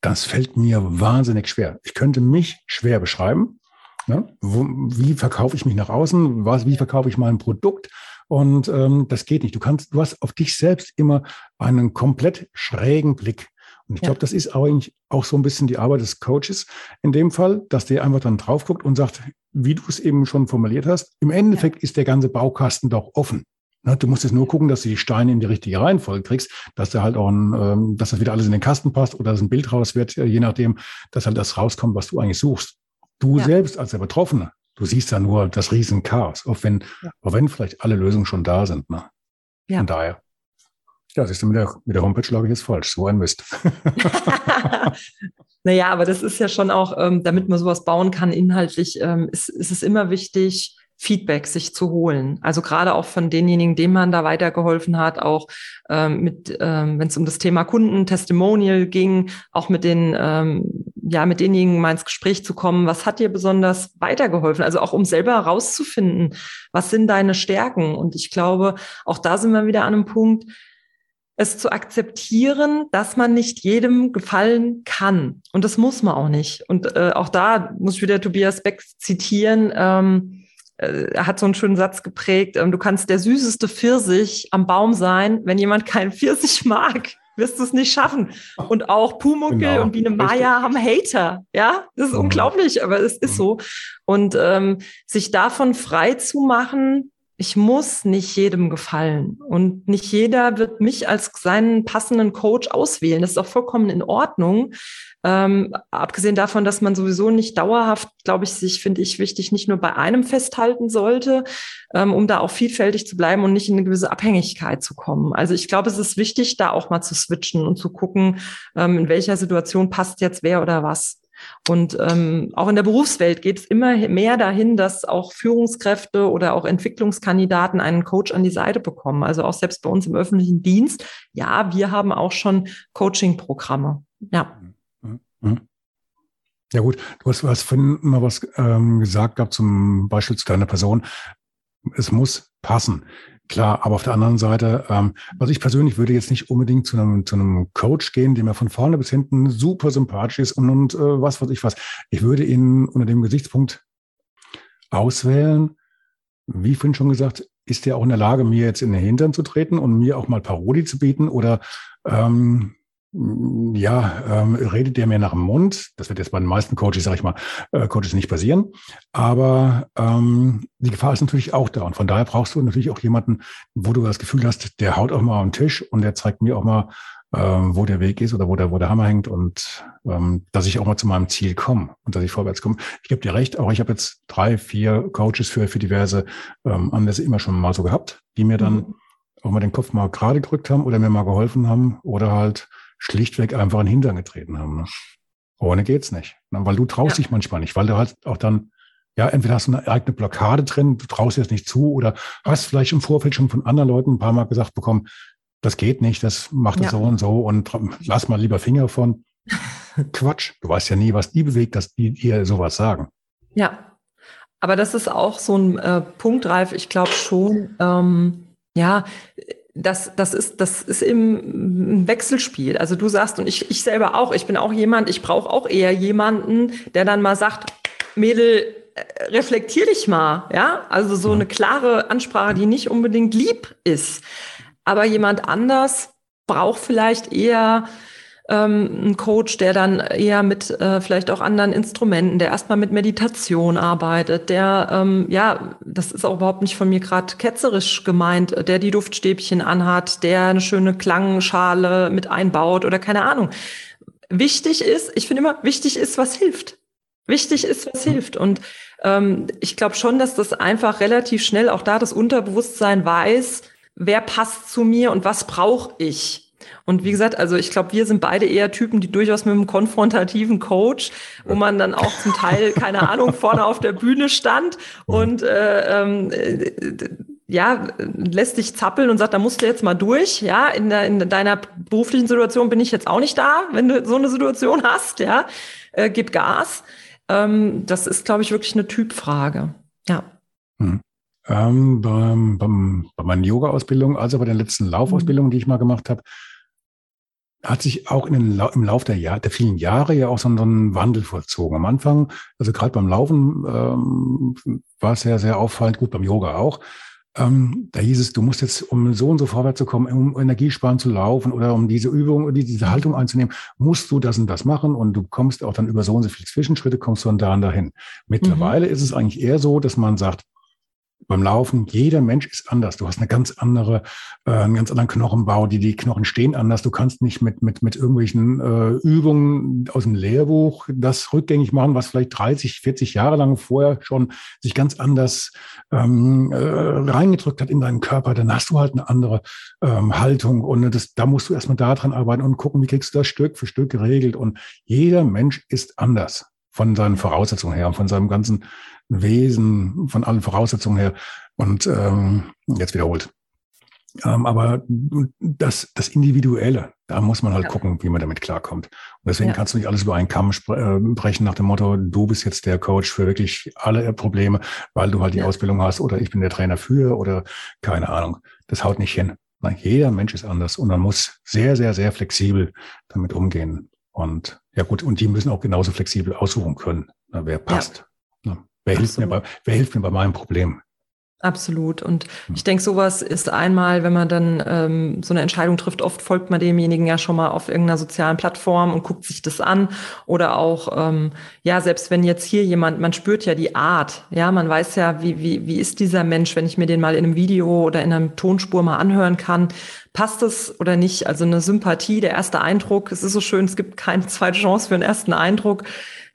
das fällt mir wahnsinnig schwer. Ich könnte mich schwer beschreiben. Ne? Wo, wie verkaufe ich mich nach außen? Was, wie verkaufe ich mein Produkt? Und ähm, das geht nicht. Du kannst, du hast auf dich selbst immer einen komplett schrägen Blick. Und ich ja. glaube, das ist eigentlich auch so ein bisschen die Arbeit des Coaches in dem Fall, dass der einfach dann drauf guckt und sagt, wie du es eben schon formuliert hast, im Endeffekt ja. ist der ganze Baukasten doch offen. Ne, du musst jetzt nur gucken, dass du die Steine in die richtige Reihenfolge kriegst, dass da halt auch ein, ähm, dass das wieder alles in den Kasten passt oder dass ein Bild raus wird, äh, je nachdem, dass halt das rauskommt, was du eigentlich suchst. Du ja. selbst als der Betroffene, du siehst da nur das riesen Chaos, auch wenn, ja. auch wenn vielleicht alle Lösungen schon da sind. Ne? Ja. Von daher. Ja, siehst du, mit der, mit der Homepage glaube ich jetzt falsch. So ein Mist. naja, aber das ist ja schon auch, ähm, damit man sowas bauen kann, inhaltlich, ähm, ist, ist es immer wichtig, Feedback sich zu holen. Also gerade auch von denjenigen, denen man da weitergeholfen hat, auch ähm, mit, ähm, wenn es um das Thema Kunden, Testimonial ging, auch mit den, ähm, ja, mit denjenigen mal ins Gespräch zu kommen. Was hat dir besonders weitergeholfen? Also auch um selber herauszufinden, was sind deine Stärken? Und ich glaube, auch da sind wir wieder an einem Punkt, es zu akzeptieren, dass man nicht jedem gefallen kann. Und das muss man auch nicht. Und äh, auch da muss ich wieder Tobias Beck zitieren. Ähm, äh, er hat so einen schönen Satz geprägt, ähm, du kannst der süßeste Pfirsich am Baum sein, wenn jemand keinen Pfirsich mag, wirst du es nicht schaffen. Und auch Pumuckel genau, und Biene Maya haben Hater, ja, das ist mhm. unglaublich, aber es ist mhm. so. Und ähm, sich davon frei zu machen, ich muss nicht jedem gefallen und nicht jeder wird mich als seinen passenden Coach auswählen. Das ist auch vollkommen in Ordnung. Ähm, abgesehen davon, dass man sowieso nicht dauerhaft, glaube ich, sich, finde ich, wichtig, nicht nur bei einem festhalten sollte, ähm, um da auch vielfältig zu bleiben und nicht in eine gewisse Abhängigkeit zu kommen. Also ich glaube, es ist wichtig, da auch mal zu switchen und zu gucken, ähm, in welcher Situation passt jetzt wer oder was. Und ähm, auch in der Berufswelt geht es immer mehr dahin, dass auch Führungskräfte oder auch Entwicklungskandidaten einen Coach an die Seite bekommen. Also auch selbst bei uns im öffentlichen Dienst. Ja, wir haben auch schon Coaching-Programme. Ja. Ja gut, du hast, hast vorhin mal was ähm, gesagt gehabt zum Beispiel zu deiner Person. Es muss passen. Klar, aber auf der anderen Seite, ähm, also ich persönlich würde jetzt nicht unbedingt zu einem, zu einem Coach gehen, der mir von vorne bis hinten super sympathisch ist und, und äh, was weiß ich was. Ich würde ihn unter dem Gesichtspunkt auswählen, wie vorhin schon gesagt, ist der auch in der Lage, mir jetzt in den Hintern zu treten und mir auch mal Parodie zu bieten oder ähm, ja, ähm, redet der mir nach dem Mund. Das wird jetzt bei den meisten Coaches, sage ich mal, äh, Coaches nicht passieren. Aber ähm, die Gefahr ist natürlich auch da. Und von daher brauchst du natürlich auch jemanden, wo du das Gefühl hast, der haut auch mal am Tisch und der zeigt mir auch mal, ähm, wo der Weg ist oder wo der, wo der Hammer hängt und ähm, dass ich auch mal zu meinem Ziel komme und dass ich vorwärts komme. Ich gebe dir recht, auch ich habe jetzt drei, vier Coaches für, für diverse ähm, Anlässe immer schon mal so gehabt, die mir dann mhm. auch mal den Kopf mal gerade gedrückt haben oder mir mal geholfen haben oder halt schlichtweg einfach in den Hintern getreten haben. Ne? Ohne geht's nicht. Ne? Weil du traust ja. dich manchmal nicht, weil du halt auch dann, ja, entweder hast du eine eigene Blockade drin, du traust dir das nicht zu oder hast vielleicht im Vorfeld schon von anderen Leuten ein paar Mal gesagt bekommen, das geht nicht, das macht ja. so und so und lass mal lieber Finger von. Quatsch. Du weißt ja nie, was die bewegt, dass die dir sowas sagen. Ja. Aber das ist auch so ein äh, Punkt, Ralf. Ich glaube schon, ähm, ja, das, das ist, das ist im Wechselspiel. Also du sagst, und ich, ich selber auch, ich bin auch jemand, ich brauche auch eher jemanden, der dann mal sagt, Mädel, äh, reflektier dich mal, ja? Also so eine klare Ansprache, die nicht unbedingt lieb ist. Aber jemand anders braucht vielleicht eher ähm, ein Coach, der dann eher mit äh, vielleicht auch anderen Instrumenten, der erstmal mit Meditation arbeitet, der, ähm, ja, das ist auch überhaupt nicht von mir gerade ketzerisch gemeint, der die Duftstäbchen anhat, der eine schöne Klangschale mit einbaut oder keine Ahnung. Wichtig ist, ich finde immer, wichtig ist, was hilft. Wichtig ist, was hilft. Und ähm, ich glaube schon, dass das einfach relativ schnell auch da das Unterbewusstsein weiß, wer passt zu mir und was brauche ich. Und wie gesagt, also ich glaube, wir sind beide eher Typen, die durchaus mit einem konfrontativen Coach, wo man dann auch zum Teil, keine Ahnung, vorne auf der Bühne stand und äh, ähm, äh, ja, lässt dich zappeln und sagt, da musst du jetzt mal durch. Ja, in, der, in deiner beruflichen Situation bin ich jetzt auch nicht da, wenn du so eine Situation hast. Ja, äh, gib Gas. Ähm, das ist, glaube ich, wirklich eine Typfrage. Ja. Hm. Ähm, beim, beim, bei meinen Yoga-Ausbildungen, also bei den letzten Laufausbildungen, die ich mal gemacht habe, hat sich auch in den, im Laufe der, Jahr, der vielen Jahre ja auch so ein Wandel vollzogen. Am Anfang, also gerade beim Laufen ähm, war es sehr, sehr auffallend, gut beim Yoga auch, ähm, da hieß es, du musst jetzt, um so und so vorwärts zu kommen, um Energiesparen zu laufen oder um diese Übung oder diese Haltung einzunehmen, musst du das und das machen und du kommst auch dann über so und so viele Zwischenschritte, kommst du dann da und dahin. Mittlerweile mhm. ist es eigentlich eher so, dass man sagt, beim Laufen, jeder Mensch ist anders. Du hast eine ganz andere, äh, einen ganz anderen Knochenbau, die, die Knochen stehen anders. Du kannst nicht mit, mit, mit irgendwelchen äh, Übungen aus dem Lehrbuch das rückgängig machen, was vielleicht 30, 40 Jahre lang vorher schon sich ganz anders ähm, äh, reingedrückt hat in deinen Körper. Dann hast du halt eine andere ähm, Haltung und das, da musst du erstmal daran arbeiten und gucken, wie kriegst du das Stück für Stück geregelt. Und jeder Mensch ist anders von seinen Voraussetzungen her von seinem ganzen Wesen, von allen Voraussetzungen her. Und ähm, jetzt wiederholt. Ähm, aber das, das Individuelle, da muss man halt ja. gucken, wie man damit klarkommt. Und deswegen ja. kannst du nicht alles über einen Kamm äh, brechen nach dem Motto, du bist jetzt der Coach für wirklich alle Probleme, weil du halt die ja. Ausbildung hast oder ich bin der Trainer für oder keine Ahnung. Das haut nicht hin. Nein, jeder Mensch ist anders und man muss sehr, sehr, sehr flexibel damit umgehen. Und ja gut, und die müssen auch genauso flexibel aussuchen können, na, wer passt. Ja. Na, wer, hilft mir bei, wer hilft mir bei meinem Problem? Absolut. Und hm. ich denke, sowas ist einmal, wenn man dann ähm, so eine Entscheidung trifft, oft folgt man demjenigen ja schon mal auf irgendeiner sozialen Plattform und guckt sich das an. Oder auch, ähm, ja, selbst wenn jetzt hier jemand, man spürt ja die Art, ja, man weiß ja, wie, wie, wie ist dieser Mensch, wenn ich mir den mal in einem Video oder in einer Tonspur mal anhören kann, passt es oder nicht? Also eine Sympathie, der erste Eindruck, es ist so schön, es gibt keine zweite Chance für einen ersten Eindruck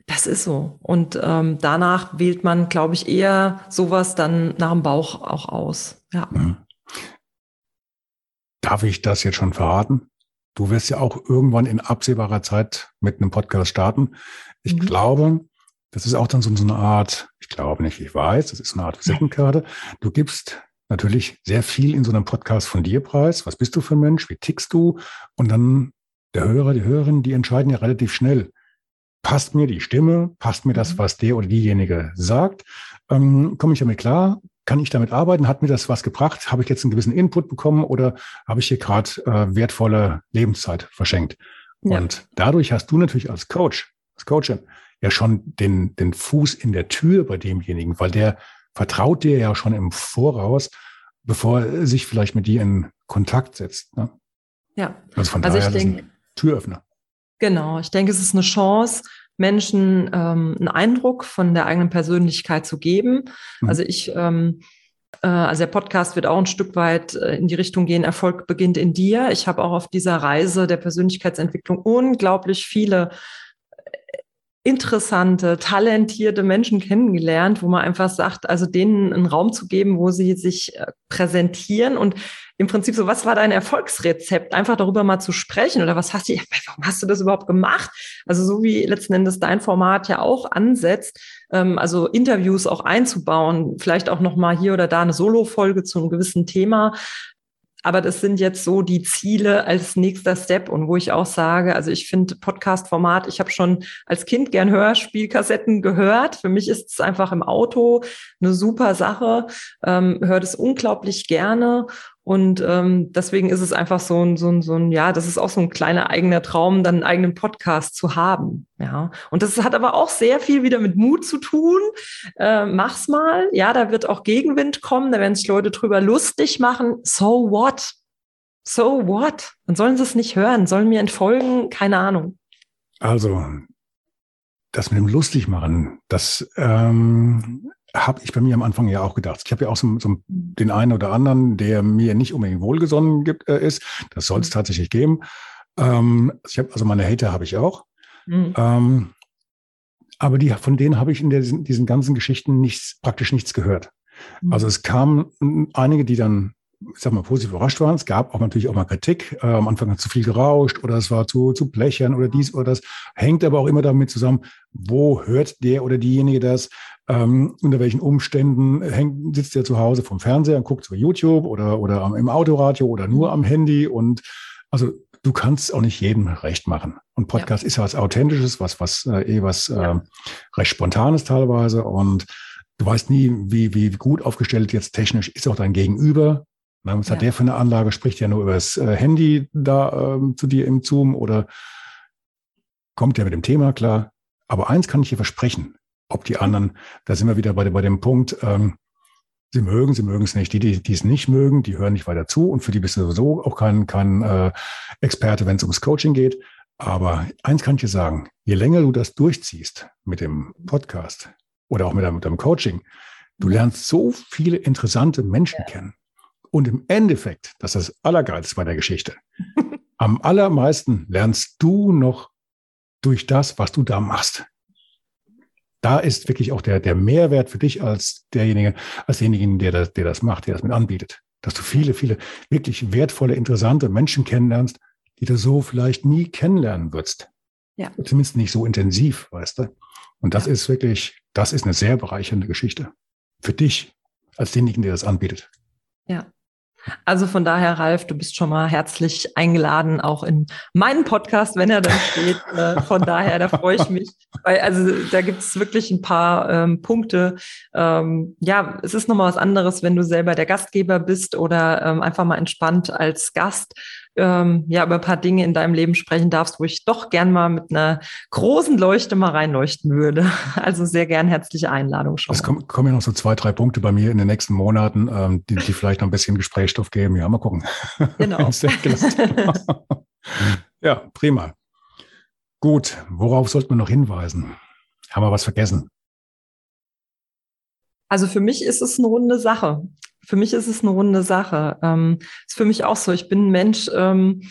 das ist so. Und ähm, danach wählt man, glaube ich, eher sowas dann nach dem Bauch auch aus. Ja. Mhm. Darf ich das jetzt schon verraten? Du wirst ja auch irgendwann in absehbarer Zeit mit einem Podcast starten. Ich mhm. glaube, das ist auch dann so, so eine Art, ich glaube nicht, ich weiß, das ist eine Art Visitenkarte. Du gibst natürlich sehr viel in so einem Podcast von dir preis. Was bist du für ein Mensch? Wie tickst du? Und dann der Hörer, die Hörerin, die entscheiden ja relativ schnell passt mir die Stimme, passt mir das, mhm. was der oder diejenige sagt, ähm, komme ich damit klar, kann ich damit arbeiten, hat mir das was gebracht, habe ich jetzt einen gewissen Input bekommen oder habe ich hier gerade äh, wertvolle Lebenszeit verschenkt. Ja. Und dadurch hast du natürlich als Coach, als Coachin, ja schon den, den Fuß in der Tür bei demjenigen, weil der vertraut dir ja schon im Voraus, bevor er sich vielleicht mit dir in Kontakt setzt. Ne? Ja, also von also daher ich denke, Türöffner. Genau, ich denke, es ist eine Chance, Menschen ähm, einen Eindruck von der eigenen Persönlichkeit zu geben. Mhm. Also ich, ähm, äh, also der Podcast wird auch ein Stück weit äh, in die Richtung gehen, Erfolg beginnt in dir. Ich habe auch auf dieser Reise der Persönlichkeitsentwicklung unglaublich viele interessante, talentierte Menschen kennengelernt, wo man einfach sagt, also denen einen Raum zu geben, wo sie sich äh, präsentieren und im Prinzip so, was war dein Erfolgsrezept? Einfach darüber mal zu sprechen oder was hast du, warum hast du das überhaupt gemacht? Also so wie letzten Endes dein Format ja auch ansetzt, ähm, also Interviews auch einzubauen, vielleicht auch noch mal hier oder da eine Solo-Folge zu einem gewissen Thema, aber das sind jetzt so die Ziele als nächster Step. Und wo ich auch sage, also ich finde Podcast-Format, ich habe schon als Kind gern Hörspielkassetten gehört. Für mich ist es einfach im Auto eine super Sache, ähm, hört es unglaublich gerne und ähm, deswegen ist es einfach so ein, so ein, so ein, ja, das ist auch so ein kleiner eigener Traum, dann einen eigenen Podcast zu haben. Ja. Und das hat aber auch sehr viel wieder mit Mut zu tun. Äh, mach's mal. Ja, da wird auch Gegenwind kommen, da werden sich Leute drüber lustig machen. So what? So what? Dann sollen sie es nicht hören, sollen mir entfolgen, keine Ahnung. Also, das mit dem lustig machen, das ähm, habe ich bei mir am Anfang ja auch gedacht. Ich habe ja auch so, so, den einen oder anderen, der mir nicht unbedingt wohlgesonnen gibt, äh, ist. Das soll es mhm. tatsächlich geben. Ähm, ich hab, also meine Hater habe ich auch. Mhm. Ähm, aber die, von denen habe ich in der, diesen ganzen Geschichten nichts, praktisch nichts gehört. Mhm. Also es kamen einige, die dann, ich sag mal, positiv überrascht waren. Es gab auch natürlich auch mal Kritik. Äh, am Anfang hat zu viel gerauscht oder es war zu, zu blechern oder dies oder das. Hängt aber auch immer damit zusammen, wo hört der oder diejenige das? Ähm, unter welchen Umständen hängt, sitzt er zu Hause vom Fernseher und guckt über YouTube oder, oder im Autoradio oder nur am Handy. Und also du kannst auch nicht jedem recht machen. Und Podcast ja. ist ja was Authentisches, was, was äh, eh was ja. äh, recht Spontanes teilweise. Und du weißt nie, wie, wie gut aufgestellt jetzt technisch ist auch dein Gegenüber. Was ja. hat der für eine Anlage? Spricht ja nur über das äh, Handy da ähm, zu dir im Zoom oder kommt der mit dem Thema klar? Aber eins kann ich dir versprechen ob die anderen, da sind wir wieder bei, bei dem Punkt, ähm, Sie mögen, sie mögen es nicht. Die, die, die es nicht mögen, die hören nicht weiter zu und für die bist du sowieso auch kein, kein äh, Experte, wenn es ums Coaching geht. Aber eins kann ich dir sagen, je länger du das durchziehst mit dem Podcast oder auch mit deinem, mit deinem Coaching, du lernst so viele interessante Menschen ja. kennen. Und im Endeffekt, das ist das Allergeilste bei der Geschichte, am allermeisten lernst du noch durch das, was du da machst. Da ist wirklich auch der, der Mehrwert für dich als derjenige, als derjenige, der das, der das macht, der das mit anbietet. Dass du viele, viele wirklich wertvolle, interessante Menschen kennenlernst, die du so vielleicht nie kennenlernen würdest. Ja. Zumindest nicht so intensiv, weißt du. Und das ja. ist wirklich, das ist eine sehr bereichernde Geschichte. Für dich, als denjenigen, der das anbietet. Ja. Also von daher, Ralf, du bist schon mal herzlich eingeladen, auch in meinen Podcast, wenn er dann steht. Äh, von daher, da freue ich mich. Weil, also da gibt es wirklich ein paar ähm, Punkte. Ähm, ja, es ist nochmal was anderes, wenn du selber der Gastgeber bist oder ähm, einfach mal entspannt als Gast ähm, ja über ein paar Dinge in deinem Leben sprechen darfst, wo ich doch gern mal mit einer großen Leuchte mal reinleuchten würde. Also sehr gern herzliche Einladung schon. Es kommen, kommen ja noch so zwei, drei Punkte bei mir in den nächsten Monaten, ähm, die, die vielleicht noch ein bisschen Gesprächsstoff geben. Ja, mal gucken. Genau. ja, prima. Gut, worauf sollten wir noch hinweisen? Haben wir was vergessen? Also für mich ist es eine runde Sache für mich ist es eine runde Sache. Ähm, ist für mich auch so. Ich bin ein Mensch, ähm,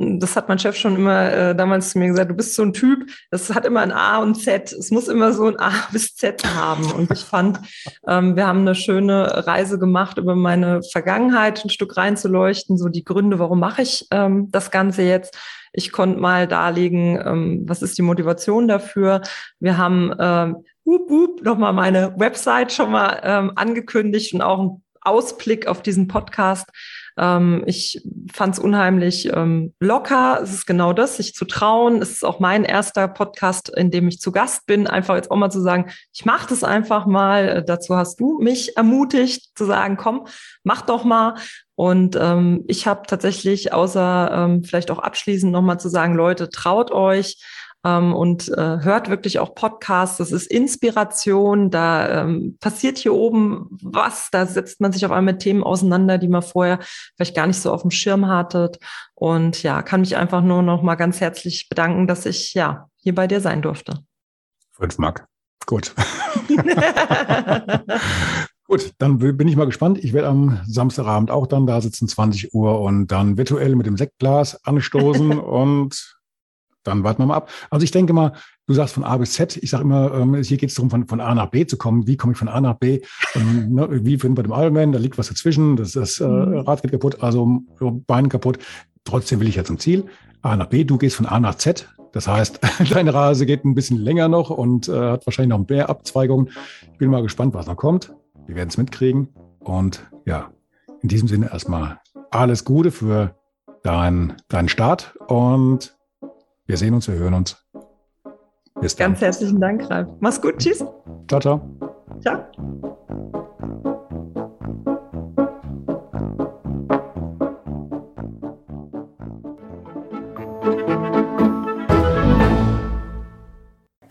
das hat mein Chef schon immer äh, damals zu mir gesagt, du bist so ein Typ, das hat immer ein A und Z. Es muss immer so ein A bis Z haben. Und ich fand, ähm, wir haben eine schöne Reise gemacht, über meine Vergangenheit ein Stück reinzuleuchten, so die Gründe, warum mache ich ähm, das Ganze jetzt. Ich konnte mal darlegen, ähm, was ist die Motivation dafür. Wir haben ähm, wup, wup, nochmal meine Website schon mal ähm, angekündigt und auch ein Ausblick auf diesen Podcast. Ähm, ich fand es unheimlich ähm, locker. Es ist genau das, sich zu trauen. Es ist auch mein erster Podcast, in dem ich zu Gast bin. Einfach jetzt auch mal zu sagen, ich mache das einfach mal. Äh, dazu hast du mich ermutigt zu sagen, komm, mach doch mal. Und ähm, ich habe tatsächlich, außer ähm, vielleicht auch abschließend nochmal zu sagen, Leute, traut euch ähm, und äh, hört wirklich auch Podcasts. Das ist Inspiration. Da ähm, passiert hier oben was. Da setzt man sich auf einmal mit Themen auseinander, die man vorher vielleicht gar nicht so auf dem Schirm hattet. Und ja, kann mich einfach nur noch mal ganz herzlich bedanken, dass ich ja hier bei dir sein durfte. Fünf Mark. Gut. Gut, dann bin ich mal gespannt. Ich werde am Samstagabend auch dann da sitzen, 20 Uhr und dann virtuell mit dem Sektglas anstoßen und dann warten wir mal ab. Also ich denke mal, du sagst von A bis Z. Ich sage immer, ähm, hier geht es darum, von, von A nach B zu kommen. Wie komme ich von A nach B? Ähm, ne, wie finden wir dem Ironman? Da liegt was dazwischen. Das, das äh, mhm. Rad geht kaputt, also Bein kaputt. Trotzdem will ich ja zum Ziel. A nach B, du gehst von A nach Z. Das heißt, deine Reise geht ein bisschen länger noch und äh, hat wahrscheinlich noch mehr Abzweigungen. Ich bin mal gespannt, was noch kommt. Wir werden es mitkriegen. Und ja, in diesem Sinne erstmal alles Gute für deinen dein Start und wir sehen uns, wir hören uns. Bis dann. Ganz herzlichen Dank, Ralf. Mach's gut. Tschüss. Ciao, ciao. Ciao.